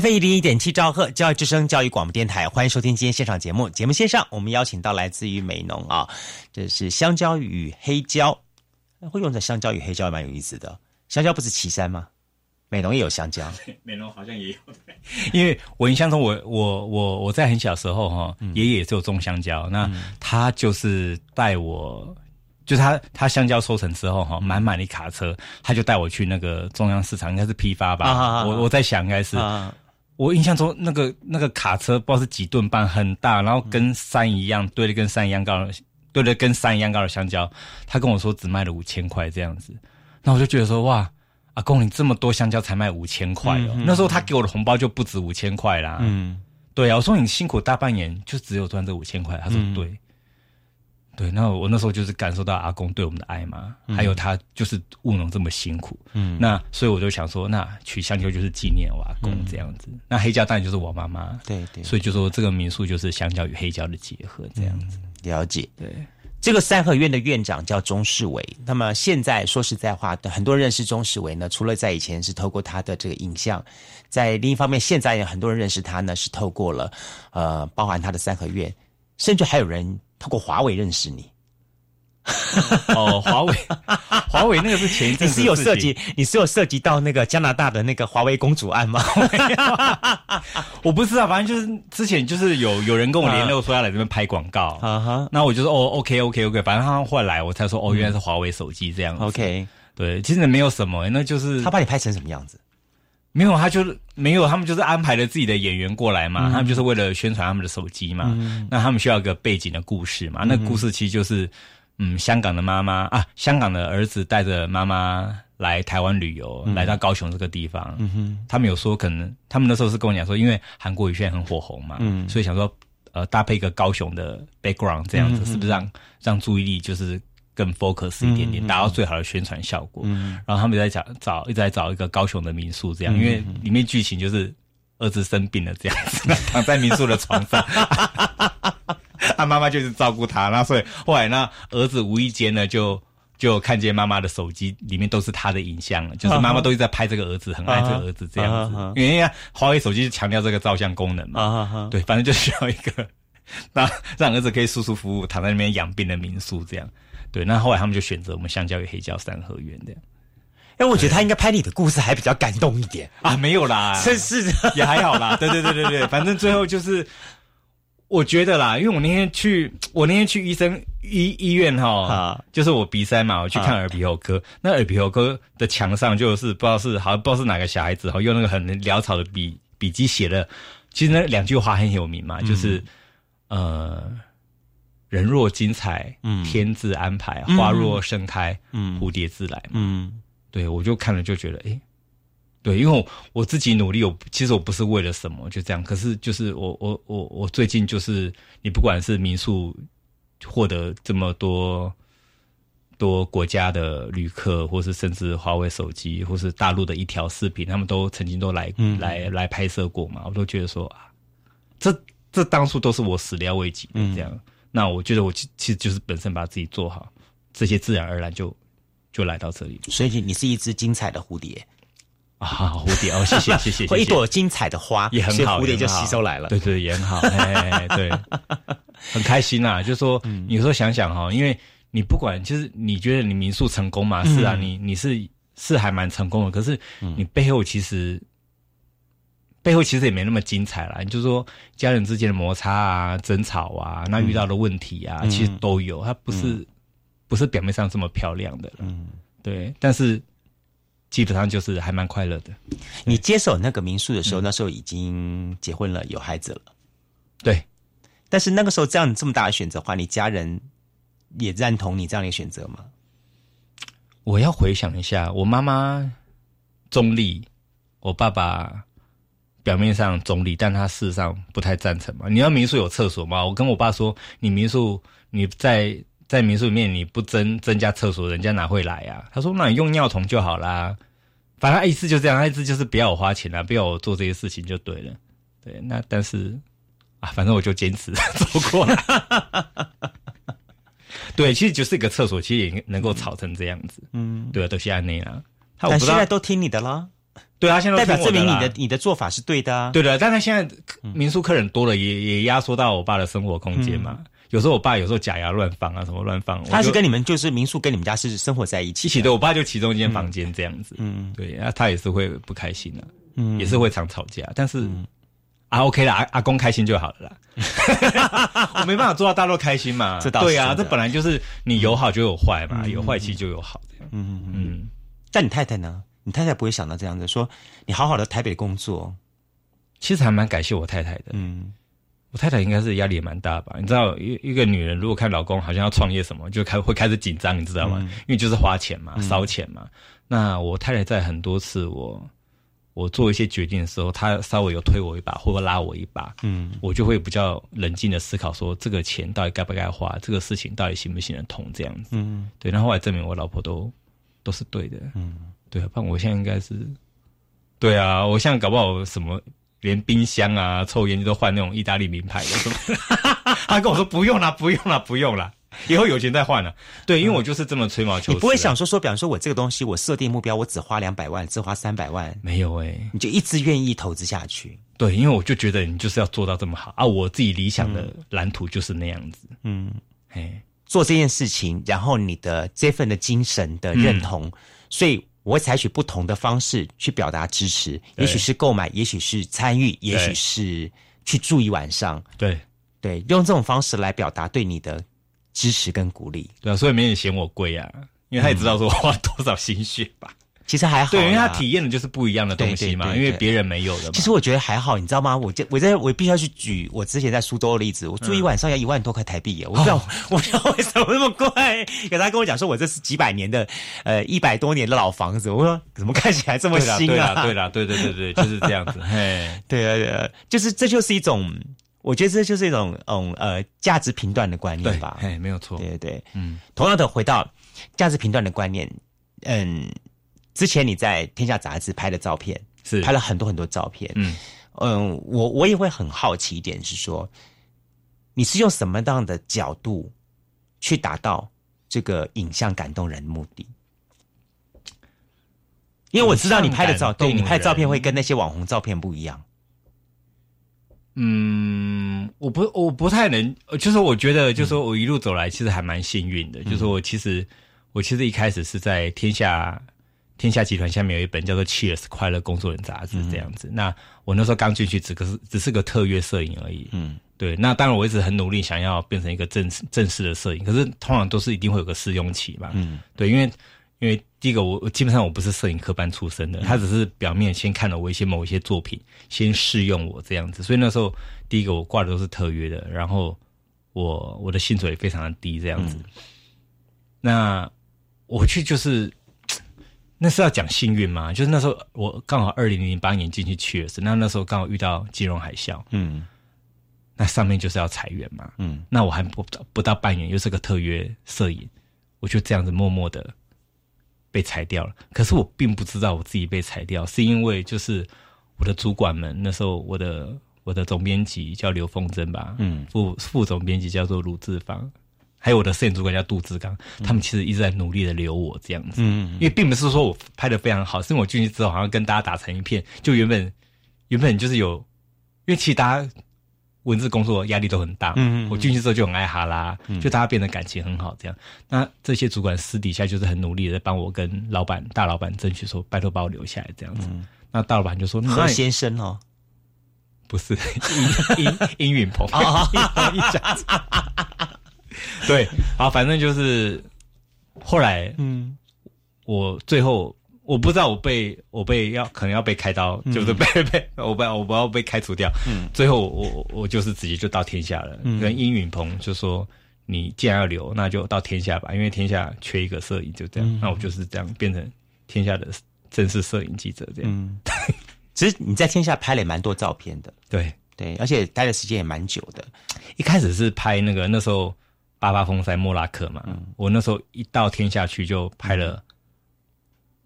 F 一零一点七兆赫教育之声教育广播电台，欢迎收听今天现场节目。节目线上，我们邀请到来自于美农啊，这是香蕉与黑椒，会用在香蕉与黑椒蛮有意思的。香蕉不是岐山吗？美农也有香蕉，[laughs] 美农好像也有。因为我印象中，我我我我在很小时候哈，爷爷也是有种香蕉，那他就是带我，就是他他香蕉收成之后哈，满满的卡车，他就带我去那个中央市场，应该是批发吧。我我在想，应该是。我印象中那个那个卡车不知道是几吨半，很大，然后跟山一样堆的，跟山一样高的，堆的跟山一样高的香蕉，他跟我说只卖了五千块这样子，那我就觉得说哇，阿公你这么多香蕉才卖五千块哦，那时候他给我的红包就不止五千块啦，嗯，对啊，我说你辛苦大半年就只有赚这五千块，他说对。对，那我那时候就是感受到阿公对我们的爱嘛，还有他就是务农这么辛苦，嗯，那所以我就想说，那取香蕉就是纪念我阿公这样子，那黑椒当然就是我妈妈，对对，所以就说这个民宿就是香蕉与黑椒的结合这样子，了解。对，这个三合院的院长叫钟世伟，那么现在说实在话，很多人认识钟世伟呢，除了在以前是透过他的这个影像，在另一方面，现在有很多人认识他呢，是透过了呃，包含他的三合院，甚至还有人。透过华为认识你，[laughs] 哦，华为，华为那个是前一阵子，你是有涉及，你是有涉及到那个加拿大的那个华为公主案吗？[laughs] 我不知道，反正就是之前就是有有人跟我联络说要来这边拍广告，啊。哈，那我就说哦，OK OK OK，反正他后来来我才说哦，原来是华为手机这样，OK，对，其实没有什么，那就是他把你拍成什么样子？没有，他就是没有，他们就是安排了自己的演员过来嘛，他们就是为了宣传他们的手机嘛。那他们需要一个背景的故事嘛？那故事其实就是，嗯，香港的妈妈啊，香港的儿子带着妈妈来台湾旅游，来到高雄这个地方。他们有说可能，他们那时候是跟我讲说，因为韩国语现在很火红嘛，嗯，所以想说，呃，搭配一个高雄的 background 这样子，是不是让让注意力就是。更 focus 一点点，达到最好的宣传效果。然后他们在找找一直在找一个高雄的民宿，这样，因为里面剧情就是儿子生病了这样子，[laughs] 躺在民宿的床上，[laughs] 他妈妈就是照顾他，那所以后来那儿子无意间呢就。就看见妈妈的手机里面都是他的影像，就是妈妈都一直在拍这个儿子，很爱这个儿子这样子。因为华为手机强调这个照相功能嘛，对，反正就需要一个 [laughs] 让让儿子可以舒舒服服躺在那边养病的民宿这样。对，那后来他们就选择我们相交与黑胶三合院这样。哎，我觉得他应该拍你的故事还比较感动一点 [laughs] 啊，没有啦，[laughs] 真是也还好啦。对对对对对，反正最后就是。我觉得啦，因为我那天去，我那天去医生医医院哈，就是我鼻塞嘛，我去看耳鼻喉科。那耳鼻喉科的墙上就是不知道是好像不知道是哪个小孩子哈，用那个很潦草的笔笔记写的，其实那两句话很有名嘛，就是呃，人若精彩，天自安排；花若盛开，蝴蝶自来。嗯，对我就看了就觉得，哎。对，因为我我自己努力，我其实我不是为了什么，就这样。可是就是我我我我最近就是你不管是民宿获得这么多多国家的旅客，或是甚至华为手机，或是大陆的一条视频，他们都曾经都来来来拍摄过嘛，我都觉得说啊，这这当初都是我始料未及的这样。那我觉得我其其实就是本身把自己做好，这些自然而然就就来到这里。所以你是一只精彩的蝴蝶。啊，蝴蝶哦，谢谢谢谢，[laughs] 一朵精彩的花也很好，蝴蝶就吸收来了，对对，也很好，哎，对，[laughs] 很开心呐。就说有时候想想哈，因为你不管就是你觉得你民宿成功嘛，是啊，你你是是还蛮成功的，可是你背后其实背后其实也没那么精彩了。你就说家人之间的摩擦啊、争吵啊，那遇到的问题啊，其实都有，它不是不是表面上这么漂亮的，嗯，对，但是。基本上就是还蛮快乐的。你接手那个民宿的时候，那时候已经结婚了，有孩子了。对，但是那个时候这样这么大的选择的话，你家人也赞同你这样的选择吗？我要回想一下，我妈妈中立，我爸爸表面上中立，但他事实上不太赞成嘛。你要民宿有厕所吗？我跟我爸说，你民宿你在。在民宿里面，你不增增加厕所，人家哪会来啊？他说：“那你用尿桶就好啦。”反正意思就这样，意思就是不要我花钱啊，不要我做这些事情就对了。对，那但是啊，反正我就坚持 [laughs] 走过来。[laughs] 对，其实就是一个厕所，其实也能够吵成这样子。嗯，对啊，都是安内啦。但现在都听你的啦。对啊，现在代表证明你的你的做法是对的啊。对的，但他现在民宿客人多了，也也压缩到我爸的生活空间嘛。有时候我爸有时候假牙乱放啊，什么乱放。他是跟你们就是民宿跟你们家是生活在一起，一起的。我爸就其中一间房间这样子。嗯，对，那他也是会不开心的，嗯，也是会常吵架。但是啊，OK 啦，阿阿公开心就好了啦。[laughs] 我没办法做到大家都开心嘛，这对啊，这本来就是你有好就有坏嘛，有坏其实就有好的。嗯。嗯嗯。但你太太呢？你太太不会想到这样子，说你好好的台北工作，其实还蛮感谢我太太的。嗯。我太太应该是压力也蛮大吧？你知道，一一个女人如果看老公好像要创业什么，就开会开始紧张，你知道吗？因为就是花钱嘛，烧钱嘛。那我太太在很多次我我做一些决定的时候，她稍微有推我一把，或者拉我一把，嗯，我就会比较冷静的思考，说这个钱到底该不该花，这个事情到底行不行得通，这样子。嗯，对。然后后来证明我老婆都都是对的。嗯，对啊，不然我现在应该是，对啊，我现在搞不好什么。连冰箱啊、抽烟机都换那种意大利名牌的，[laughs] 他跟我说不用了，不用了，不用了，以后有钱再换了。对，因为我就是这么吹毛求疵。你不会想说说，比方说我这个东西，我设定目标，我只花两百万，只花三百万，没有哎，你就一直愿意投资下去。对，因为我就觉得你就是要做到这么好啊，我自己理想的蓝图就是那样子。嗯，哎，做这件事情，然后你的这份的精神的认同，所以。我会采取不同的方式去表达支持，也许是购买，也许是参与，也许是去住一晚上。对对，用这种方式来表达对你的支持跟鼓励。对啊，所以没人嫌我贵啊，因为他也知道说我花多少心血吧。其实还好，对，因为他体验的就是不一样的东西嘛，因为别人没有的嘛。其实我觉得还好，你知道吗？我我我在我必须要去举我之前在苏州的例子，我住一晚上要一万多块台币耶，我不知道 [laughs] 我不知道为什么那么贵。可他跟我讲说，我这是几百年的呃一百多年的老房子，我说怎么看起来这么新啊？对啦，对对对对，就是这样子。嘿，对啊对啊，就是这就是一种，我觉得这就是一种嗯呃价值评断的观念吧。哎，没有错。对对对，嗯，同样的回到价值评断的观念，嗯，之前你在天下杂志拍的照片是。拍了很多很多照片，嗯。嗯，我我也会很好奇一点是说，你是用什么样的角度去达到这个影像感动人的目的？因为我知道你拍的照，对你拍的照片会跟那些网红照片不一样。嗯，我不我不太能，呃就是我觉得，就是说我一路走来其实还蛮幸运的，就是我其实我其实一开始是在天下天下集团下面有一本叫做《Cheers 快乐工作人》杂志这样子。那我那时候刚进去，只可是只是个特约摄影而已。嗯，对。那当然我一直很努力，想要变成一个正式正式的摄影，可是通常都是一定会有个试用期嘛。嗯，对，因为因为第一个我我基本上我不是摄影科班出身的，他只是表面先看了我一些某一些作品，先试用我这样子，所以那时候第一个我挂的都是特约的，然后我我的薪水也非常的低这样子。那我去就是那是要讲幸运吗？就是那时候我刚好二零零八年进去去的是，那那时候刚好遇到金融海啸，嗯那上面就是要裁员嘛，嗯那我还不到不到半年，又是个特约摄影，我就这样子默默的被裁掉了。可是我并不知道我自己被裁掉，是因为就是我的主管们那时候我的我的总编辑叫刘凤珍吧，嗯副副总编辑叫做卢志芳，还有我的摄影主管叫杜志刚，他们其实一直在努力的留我这样子，嗯因为并不是说我拍的非常好，是因为我进去之后好像跟大家打成一片，就原本原本就是有，因为其实大家文字工作压力都很大，嗯嗯嗯我进去之后就很爱哈拉，嗯。就大家变得感情很好这样。那这些主管私底下就是很努力的帮我跟老板大老板争取说，拜托把我留下来这样子。那大老板就说，何先生哦，不是殷殷殷允鹏 [laughs] 对，好，反正就是后来，嗯，我最后我不知道我被我被要可能要被开刀，嗯就是被被我被我不要被开除掉，嗯最后我我我就是直接就到天下了，嗯跟殷允鹏就说。你既然要留，那就到天下吧，因为天下缺一个摄影，就这样。嗯那我就是这样变成天下的正式摄影记者，这样。嗯，其实你在天下拍了也蛮多照片的，对对，而且待的时间也蛮久的。一开始是拍那个那时候八八风灾莫拉克嘛，嗯。我那时候一到天下去就拍了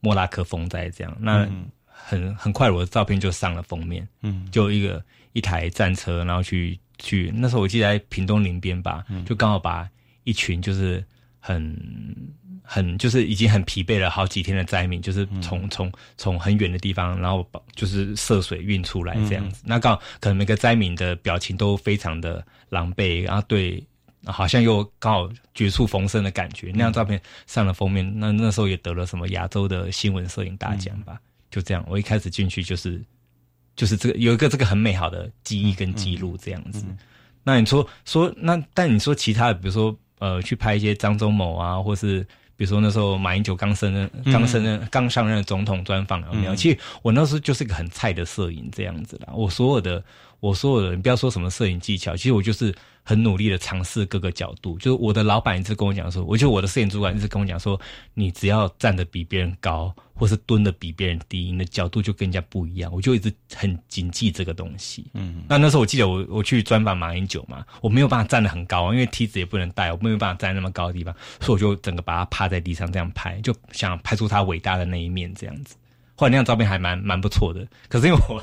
莫拉克风灾，这样，那嗯。很很快我的照片就上了封面，嗯。就一个一台战车，然后去去那时候我记得在屏东林边吧，嗯。就刚好把一群就是很很就是已经很疲惫了好几天的灾民，就是嗯。从从从很远的地方，然后把就是涉水运出来这样子。嗯。那刚好可能每个灾民的表情都非常的狼狈，然后对。好像又刚好绝处逢生的感觉，那张照片上了封面，那那时候也得了什么亚洲的新闻摄影大奖吧？就这样，我一开始进去就是就是这个有一个这个很美好的记忆跟记录这样子。那你说说那，但你说其他的，比如说呃，去拍一些张忠谋啊，或是比如说那时候马英九刚升任、嗯刚升任、刚上任的总统专访有没有？嗯其实我那时候就是一个很菜的摄影这样子啦。我所有的我所有的，你不要说什么摄影技巧，其实我就是很努力的尝试各个角度。就是我的老板一直跟我讲说，我觉得我的摄影主管一直跟我讲说，你只要站得比别人高，或是蹲得比别人低，你的角度就跟人家不一样。我就一直很谨记这个东西。嗯，那那时候我记得我我去专访马英九嘛，我没有办法站得很高，因为梯子也不能带，我没有办法站那么高的地方，所以我就整个把他趴在地上这样拍，就想拍出他伟大的那一面这样子。后来那张照片还蛮蛮不错的，可是因为我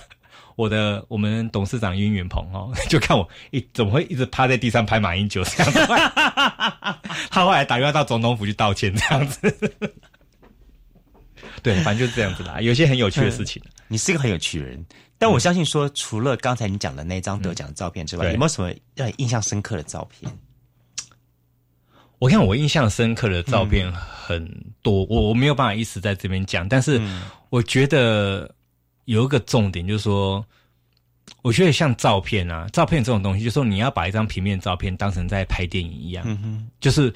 我的我们董事长殷云鹏哦，[laughs] 就看我一怎么会一直趴在地上拍马英九这样子，[laughs] 他后来打电话到总统府去道歉这样子。[laughs] 对，反正就是这样子啦，有些很有趣的事情。你是一个很有趣的人，但我相信说，除了刚才你讲的那张得奖的照片之外，对有没有什么让你印象深刻的照片？我看我印象深刻的照片很多，我我没有办法一时在这边讲，但是我觉得有一个重点就是说，我觉得像照片啊，照片这种东西，就是说你要把一张平面照片当成在拍电影一样，嗯哼，就是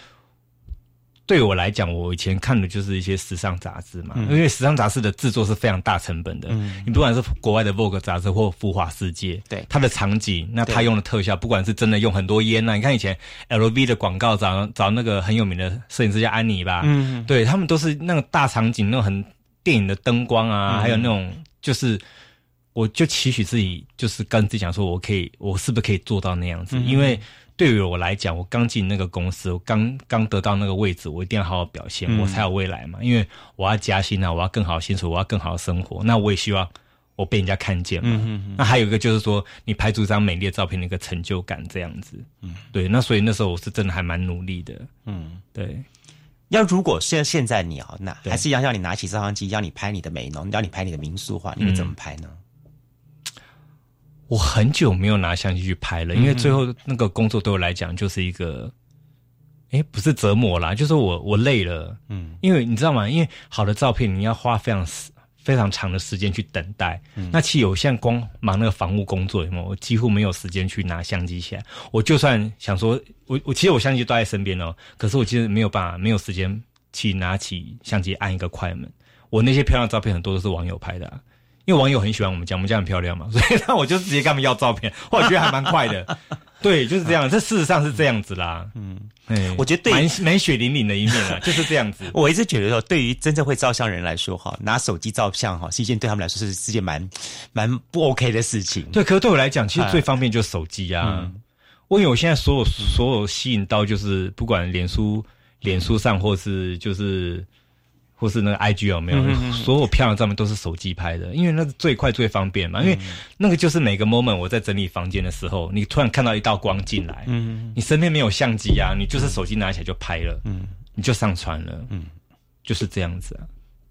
对我来讲，我以前看的就是一些时尚杂志嘛，嗯。因为时尚杂志的制作是非常大成本的。嗯。你不管是国外的 Vogue 杂志或浮华世界，对。它的场景，那它用的特效，不管是真的用很多烟呐、你看以前 LV 的广告找找那个很有名的摄影师叫安妮吧，嗯。对他们都是那种大场景，那种很电影的灯光啊，嗯。还有那种就是我就期许自己，就是跟自己讲说，我可以，我是不是可以做到那样子？因为对于我来讲，我刚进那个公司，我刚刚得到那个位置，我一定要好好表现，我才有未来嘛。因为我要加薪啊，我要更好薪水，我要更好的生活。那我也希望我被人家看见嘛。那还有一个就是说，你拍出一张美丽的照片，那个成就感这样子。嗯，对。那所以那时候我是真的还蛮努力的。嗯，对。要如果现现在你啊，那还是要让你拿起照相机，要你拍你的美容，要你拍你的民宿话，你会怎么拍呢？我很久没有拿相机去拍了，因为最后那个工作对我来讲就是一个，哎，不是折磨啦，就是我我累了，嗯，因为你知道吗？因为好的照片你要花非常非常长的时间去等待，那其实有现在光忙那个防务工作，我几乎没有时间去拿相机起来。我就算想说，我我其实我相机都在身边哦，可是我其实没有办法，没有时间去拿起相机按一个快门。我那些漂亮照片很多都是网友拍的。因为网友很喜欢我们家，我们家很漂亮嘛，所以那我就直接跟他们要照片，我觉得还蛮快的。对，就是这样，这事实上是这样子啦。嗯，我觉得对蛮蛮血淋淋的一面啊，就是这样子。我一直觉得说，对于真正会照相人来说，哈，拿手机照相哈，是一件对他们来说是是件蛮蛮不 OK 的事情。对，可是对我来讲，其实最方便就是手机啊。我因为我现在所有所有吸引到，就是不管脸书、脸书上，或是就是。或是那个 I G 有没有？所有漂亮照片都是手机拍的，因为那个最快最方便嘛。因为那个就是每个 moment 我在整理房间的时候，你突然看到一道光进来，嗯，你身边没有相机啊，你就是手机拿起来就拍了，嗯，你就上传了，嗯，就是这样子啊。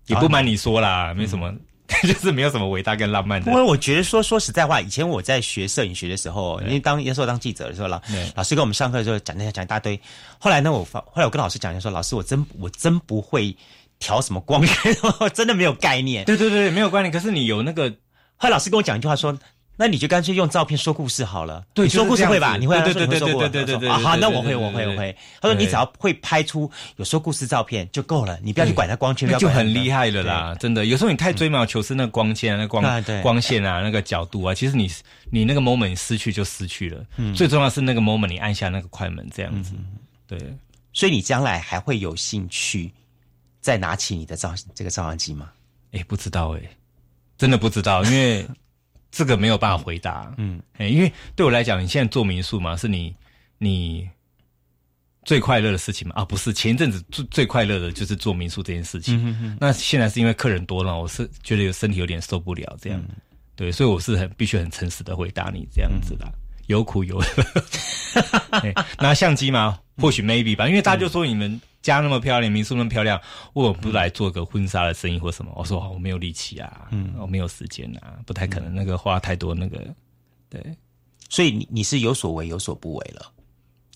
也不瞒你说啦，没什么，[laughs] 就是没有什么伟大跟浪漫的。因为我觉得说说实在话，以前我在学摄影学的时候，因为当那时候当记者的时候，老老师跟我们上课的时候讲那些讲一大堆。后来呢，我发后来我跟老师讲，就说老师，我真我真不会。调什么光源？[laughs] 真的没有概念。对对对，没有概念。可是你有那个，后来老师跟我讲一句话说：“那你就干脆用照片说故事好了。”对，说故事会吧？你会？对对对对对对对对。好，那我会，我会，我会。他说：“你只要会拍出有说故事照片就够了，你不要去管它光圈，就很厉害了啦！真的，有时候你太追毛求疵，那光线、那光光线啊，那个角度啊，其实你你那个 moment 失去就失去了。嗯，最重要是那个 moment 你按下那个快门这样子。对，所以你将来还会有兴趣。再拿起你的照这个照相机吗？哎，不知道哎，真的不知道，因为 [laughs] 这个没有办法回答。嗯，哎，因为对我来讲，你现在做民宿嘛，是你你最快乐的事情嘛？啊，不是，前一阵子最最快乐的就是做民宿这件事情。那现在是因为客人多了，我是觉得有身体有点受不了，这样。对，所以我是很必须很诚实的回答你这样子的，有苦有乐。[laughs] 拿相机吗？或许 maybe 吧，因为大家就说你们。家那么漂亮，民宿那么漂亮，我不来做个婚纱的生意或什么？我说我没有力气啊，嗯，我没有时间啊，不太可能，那个花太多，那个对，所以你你是有所为有所不为了，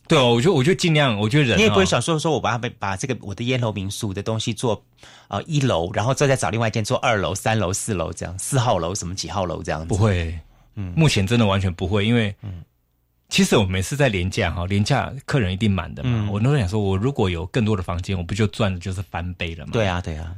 对哦，我觉得我就尽量，我觉得人你也不会想说说我把它把这个我的烟楼民宿的东西做啊一楼，然后再再找另外一间做二楼、三楼、四楼这样，四号楼什么几号楼这样子，不会，嗯，目前真的完全不会，因为嗯。其实我每次在廉价哈，廉价客人一定满的嘛。我都想说，我如果有更多的房间，我不就赚的就是翻倍了吗？对啊，对啊，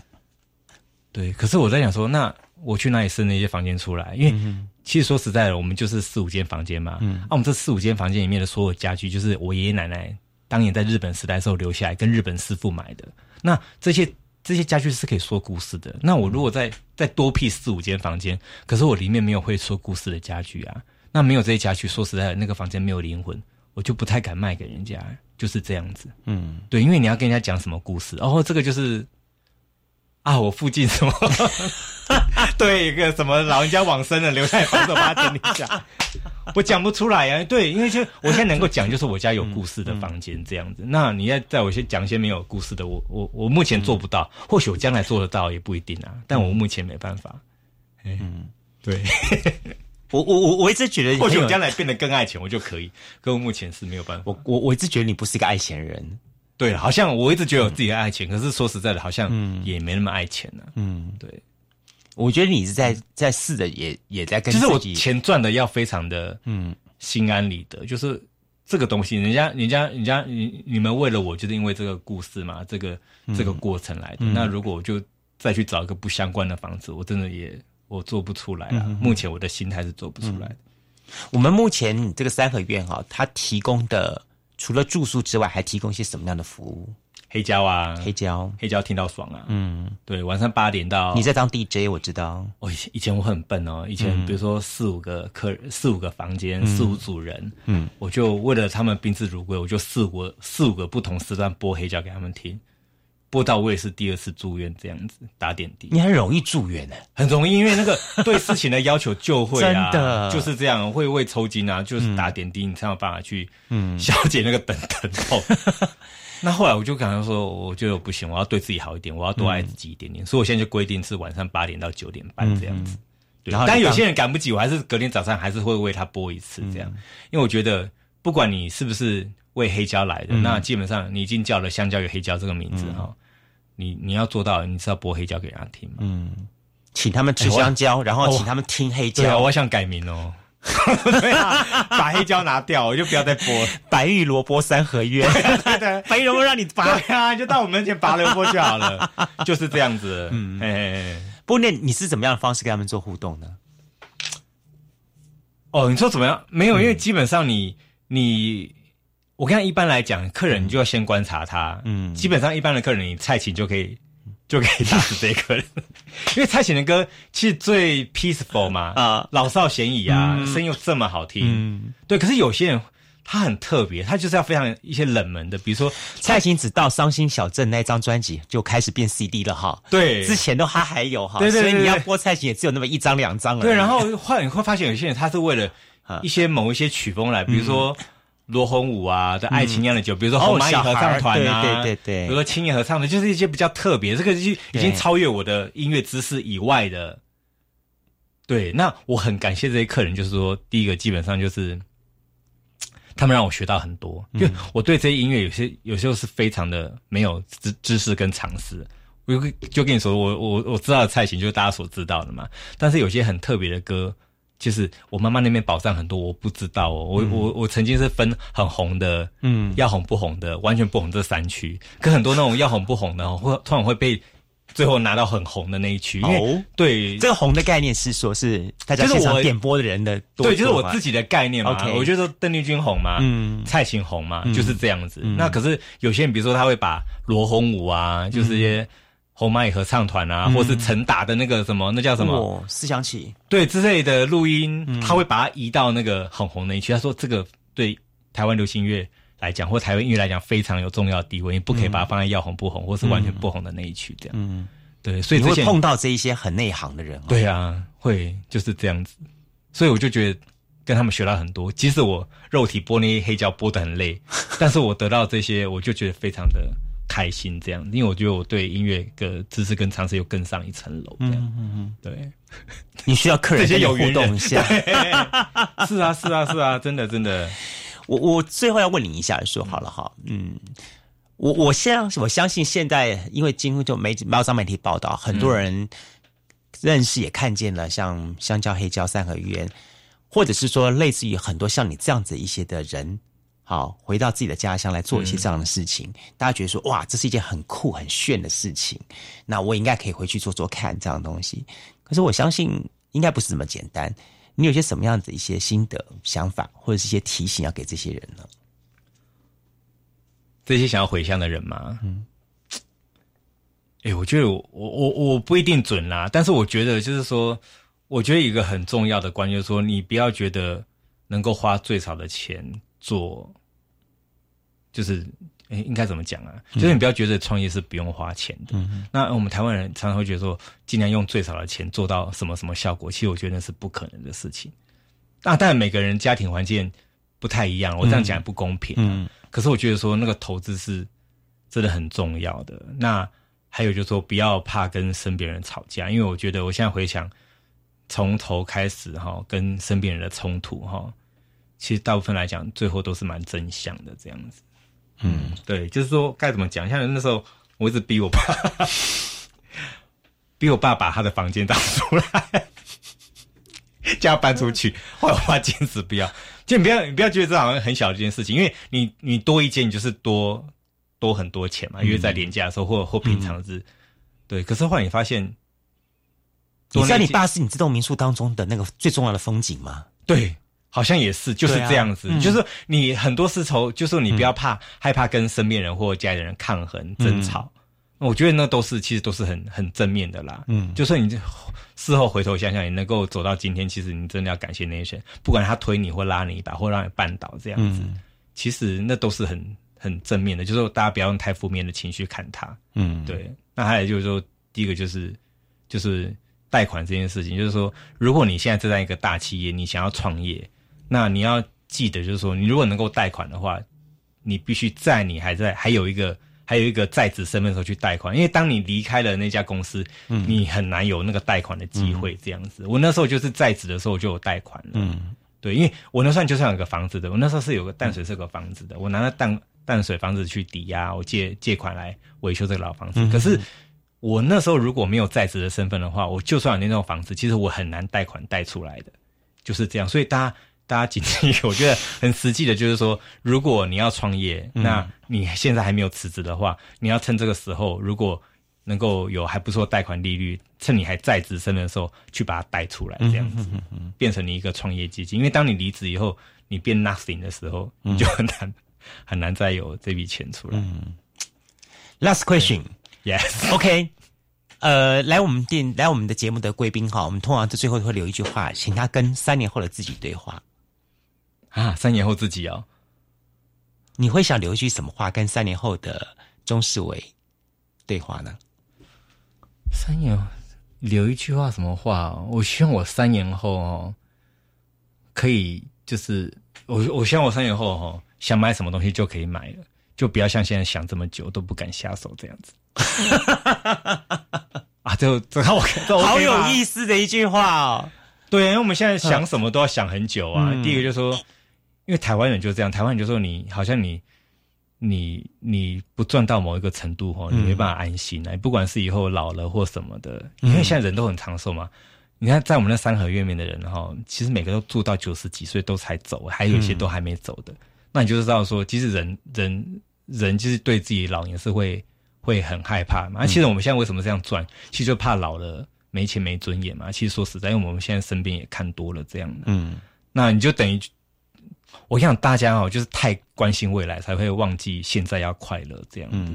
对。可是我在想说，那我去哪里生那些房间出来？因为其实说实在的，我们就是四五间房间嘛。嗯。那我们这四五间房间里面的所有家具，就是我爷爷奶奶当年在日本时代时候留下来，跟日本师傅买的。那这些这些家具是可以说故事的。那我如果再再多辟四五间房间，可是我里面没有会说故事的家具啊。那没有这一家具，说实在，那个房间没有灵魂，我就不太敢卖给人家，就是这样子。嗯，对，因为你要跟人家讲什么故事，然后这个就是啊，我附近什么，[laughs] 对一个什么老人家往生了，留下来房子，把它整理一下，[laughs] 我讲不出来呀。对，因为就我现在能够讲，就是我家有故事的房间这样子。那你要在我先讲一些没有故事的，我我我目前做不到，或许我将来做得到也不一定啊。但我目前没办法。嗯，对。我我我我一直觉得，或许我将来变得更爱钱，我就可以。可我目前是没有办法。我我我一直觉得你不是一个爱钱人。对，好像我一直觉得我自己爱钱，可是说实在的，好像也没那么爱钱呢。嗯，对。我觉得你是在在试着，也也在跟。就是我钱赚的要非常的嗯心安理得，就是这个东西，人家人家人家你你们为了我，就是因为这个故事嘛，这个这个过程来的。那如果我就再去找一个不相关的房子，我真的也。我做不出来啊！目前我的心态是做不出来的。我们目前这个三合院哈，它提供的除了住宿之外，还提供一些什么样的服务？黑胶啊，黑胶，黑胶听到爽啊！嗯，对，晚上八点到。你在当 DJ，我知道。我以前以前我很笨哦，以前比如说四五个客，四五个房间，四五组人，嗯，我就为了他们宾至如归，我就四五四五个不同时段播黑胶给他们听，播到我也是第二次住院这样子打点滴。你很容易住院呢，很容易，因为那个 [laughs] 对事情的要求就会啊，就是这样，会胃抽筋啊，就是打点滴，你才有办法去嗯。消解那个等疼痛。[laughs] 那后来我就感觉说，我觉得不行，我要对自己好一点，我要多爱自己一点点，所以我现在就规定是晚上八点到九点半这样子。然后，但有些人赶不及，我还是隔天早上还是会为他播一次这样，因为我觉得不管你是不是为黑胶来的，那基本上你已经叫了香蕉与黑胶这个名字哈，你你要做到，你是要播黑胶给人家听嘛？嗯，请他们吃香蕉，然后请他们听黑胶。我想改名哦。对啊，把黑胶拿掉，我就不要再播白玉萝卜三合院。对对，白玉萝卜让你拔呀，就到我面前拔萝卜就好了，[laughs] 就是这样子。嗯，哎，不过那你是怎么样的方式跟他们做互动呢？哦，你说怎么样？没有，因为基本上你你，我看一般来讲，客人你就要先观察他。嗯，基本上一般的客人，你蔡琴就可以。就可以打死这个人，[laughs] 因为蔡琴的歌其实最 peaceful 嘛，啊，老少咸宜啊，声音又这么好听，嗯，对。可是有些人他很特别，他就是要非常一些冷门的，比如说蔡琴只到《伤心小镇》那张专辑就开始变 CD 了哈，对，之前都他还有哈，对对对，所以你要播蔡琴也只有那么一张两张了，对。然后后来你会发现有些人他是为了一些某一些曲风来，比如说。罗红武啊的爱情酿的酒，比如说红蚂蚁合唱团啊，对对对，比如说青年合唱团，就是一些比较特别，这个就已经超越我的音乐知识以外的。对，那我很感谢这些客人，就是说，第一个基本上就是 [tsk] 他们让我学到很多，因为我对这些音乐有些有时候是非常的没有知知识跟常识。我就跟你说，我我我知道的菜型就是大家所知道的嘛，但是有些很特别的歌。就是我妈妈那边宝藏很多，我不知道哦。我我我曾经是分很红的，嗯，要红不红的，完全不红这三区。可很多那种要红不红的，会突然会被最后拿到很红的那一区。哦，对，这个红的概念是说是大家现场点播的人的，对，就是我自己的概念嘛。我觉得邓丽君红嘛，嗯，蔡琴红嘛，就是这样子。那可是有些人，比如说他会把罗红武啊，就是些。红蚂蚁合唱团啊，或是陈达的那个什么，那叫什么？思想起对之类的录音，他会把它移到那个很红那一区。他说这个对台湾流行乐来讲，或台湾音乐来讲非常有重要的地位，你不可以把它放在要红不红，或是完全不红的那一区这样。嗯，对，所以会碰到这一些很内行的人。对啊，会就是这样子。所以我就觉得跟他们学到很多。即使我肉体播那些黑胶播的很累，[laughs] 但是我得到这些，我就觉得非常的。开心这样，因为我觉得我对音乐的知识跟常识又更上一层楼。这样，嗯嗯，对，你需要客人有互动一下。[laughs] 是啊，是啊，是啊，真的，真的。我我最后要问你一下，说好了哈，嗯，我我相我相信现在，因为今后就媒报章媒体报道，很多人认识也看见了，像香蕉、黑胶、三合院，或者是说类似于很多像你这样子一些的人。好，回到自己的家乡来做一些这样的事情，大家觉得说哇，这是一件很酷很炫的事情，那我应该可以回去做做看这样的东西。可是我相信应该不是这么简单。你有些什么样子一些心得想法，或者是一些提醒要给这些人呢？这些想要回乡的人吗？嗯，哎，我觉得我我我不一定准啦，但是我觉得就是说，我觉得一个很重要的关键就是说，你不要觉得能够花最少的钱做。就是，哎，应该怎么讲啊？就是你不要觉得创业是不用花钱的。那我们台湾人常常会觉得说，尽量用最少的钱做到什么什么效果。其实我觉得那是不可能的事情。那当然每个人家庭环境不太一样，我这样讲也不公平。嗯。可是我觉得说那个投资是真的很重要的。那还有就是说，不要怕跟身边人吵架，因为我觉得我现在回想，从头开始哈，跟身边人的冲突哈，其实大部分来讲，最后都是蛮真相的这样子。嗯，对，就是说该怎么讲？像那时候，我一直逼我爸，[laughs] 逼我爸把他的房间打出来，叫他搬出去。后来我爸坚持不要，就你不要，你不要觉得这好像很小的一件事情，因为你你多一间，你就是多多很多钱嘛。因为在廉价的时候，或或平常日，对。可是后来你发现，你知道你爸是你这栋民宿当中的那个最重要的风景吗？对。好像也是，就是这样子，就是你很多事从，就是你不要怕害怕跟身边人或家里人抗衡争吵，我觉得那都是其实都是很很正面的啦。嗯，就算你事后回头想想，你能够走到今天，其实你真的要感谢那些人，不管他推你或拉你一把，或让你绊倒这样子，其实那都是很很正面的。就是大家不要用太负面的情绪看他。嗯，对。那还有就是说，第一个就是就是贷款这件事情，就是说，如果你现在正在一个大企业，你想要创业。那你要记得，就是说，你如果能够贷款的话，你必须在你还在还有一个还有一个在职身份的时候去贷款，因为当你离开了那家公司，嗯，你很难有那个贷款的机会。这样子，我那时候就是在职的时候就有贷款了，嗯，对，因为我那算就算有个房子的，我那时候是有个淡水是个房子的，我拿了淡淡水房子去抵押，我借借款来维修这个老房子。可是我那时候如果没有在职的身份的话，我就算有那套房子，其实我很难贷款贷出来的，就是这样。所以大家。大家谨记，[laughs] 我觉得很实际的，就是说，如果你要创业，那你现在还没有辞职的话，你要趁这个时候，如果能够有还不错贷款利率，趁你还在职身的时候，去把它贷出来，这样子，变成你一个创业基金。因为当你离职以后，你变 nothing 的时候，你就很难很难再有这笔钱出来。Last question，Yes，OK。[laughs] 呃，来我们店来我们的节目的贵宾哈，我们通常在最后会留一句话，请他跟三年后的自己对话。啊，三年后自己哦，你会想留一句什么话跟三年后的钟世伟对话呢？三年留一句话什么话？我希望我三年后哦，可以就是我我希望我三年后哦，想买什么东西就可以买了，就不要像现在想这么久都不敢下手这样子。[laughs] 啊，就这我好有意思的一句话哦。对，因为我们现在想什么都要想很久啊。第一个就是说。因为台湾人就这样，台湾人就说你好像你你你不赚到某一个程度哈，你没办法安心啊。不管是以后老了或什么的，因为现在人都很长寿嘛。你看在我们那三合院面的人哈，其实每个都住到九十几岁都才走，还有一些都还没走的。那你就知道说，其实人人人就是对自己老年是会会很害怕嘛。其实我们现在为什么这样赚，其实就怕老了没钱没尊严嘛。其实说实在，因为我们现在身边也看多了这样的，嗯，那你就等于。我想大家哦，就是太关心未来，才会忘记现在要快乐这样子。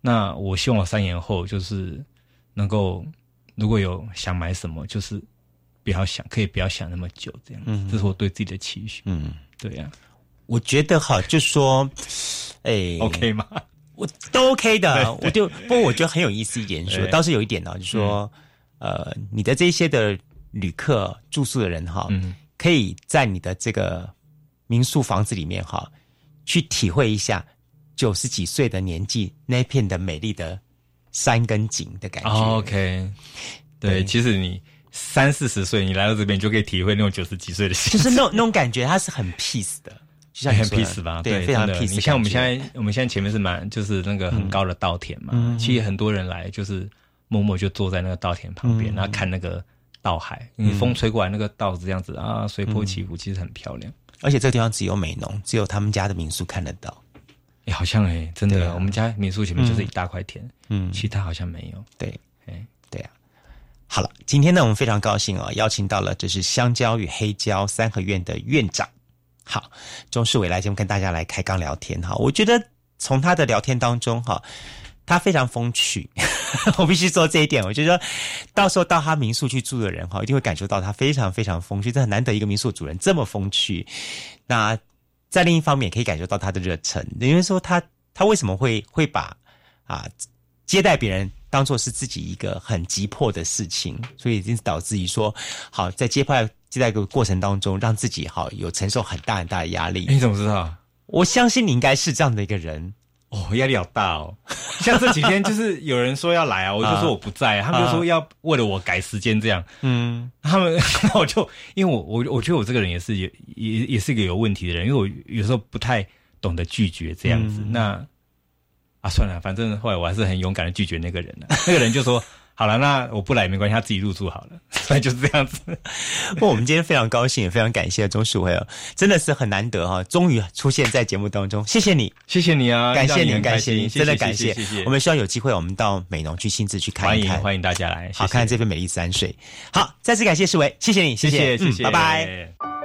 那我希望我三年后就是能够，如果有想买什么，就是不要想，可以不要想那么久这样。嗯，这是我对自己的期许。嗯，对呀，我觉得哈，就说，哎，OK 吗？我都 OK 的。我就不过我觉得很有意思一点，说倒是有一点呢，就说，呃，你的这些的旅客住宿的人哈，可以在你的这个。民宿房子里面哈，去体会一下九十几岁的年纪那片的美丽的山跟景的感觉。OK，对，其实你三四十岁，你来到这边就可以体会那种九十几岁的，就是那种那种感觉，它是很 peace 的，就像很 peace 吧？对，非常 peace。你像我们现在，我们现在前面是蛮就是那个很高的稻田嘛，其实很多人来就是默默就坐在那个稻田旁边，然后看那个稻海，你风吹过来，那个稻子这样子啊，随波起伏，其实很漂亮。而且这个地方只有美浓，只有他们家的民宿看得到。哎，好像哎，真的，我们家民宿前面就是一大块田，嗯，其他好像没有。对，哎，对啊。好了，今天呢，我们非常高兴啊，邀请到了这是香蕉与黑椒三合院的院长，好，钟世伟来节目跟大家来开刚聊天哈。我觉得从他的聊天当中哈。他非常风趣，[laughs] 我必须说这一点。我就说，到时候到他民宿去住的人哈，一定会感受到他非常非常风趣。这很难得一个民宿主人这么风趣。那在另一方面，可以感受到他的热忱。因为说他他为什么会会把啊接待别人当做是自己一个很急迫的事情，所以已经导致于说，好在接派接待个过程当中，让自己好有承受很大很大的压力。你怎么知道？我相信你应该是这样的一个人。哦，压力好大哦！[laughs] 像这几天就是有人说要来啊，我就说我不在，他们就说要为了我改时间这样。嗯，他们 [laughs] 那我就因为我我我觉得我这个人也是也也也是一个有问题的人，因为我有时候不太懂得拒绝这样子。那啊，算了，反正后来我还是很勇敢的拒绝那个人了。那个人就说。好了，那我不来也没关系，他自己入住好了，[laughs] 所以就是这样子。[laughs] 不，我们今天非常高兴，也非常感谢钟世辉哦，真的是很难得哈，终于出现在节目当中，谢谢你，谢谢你啊，感谢你，感谢你，真的感谢，谢谢。我们希望有机会，我们到美农去亲自去看一看，欢迎大家来，好看这片美丽山水。好，再次感谢世伟，谢谢你，谢谢，谢谢，拜拜。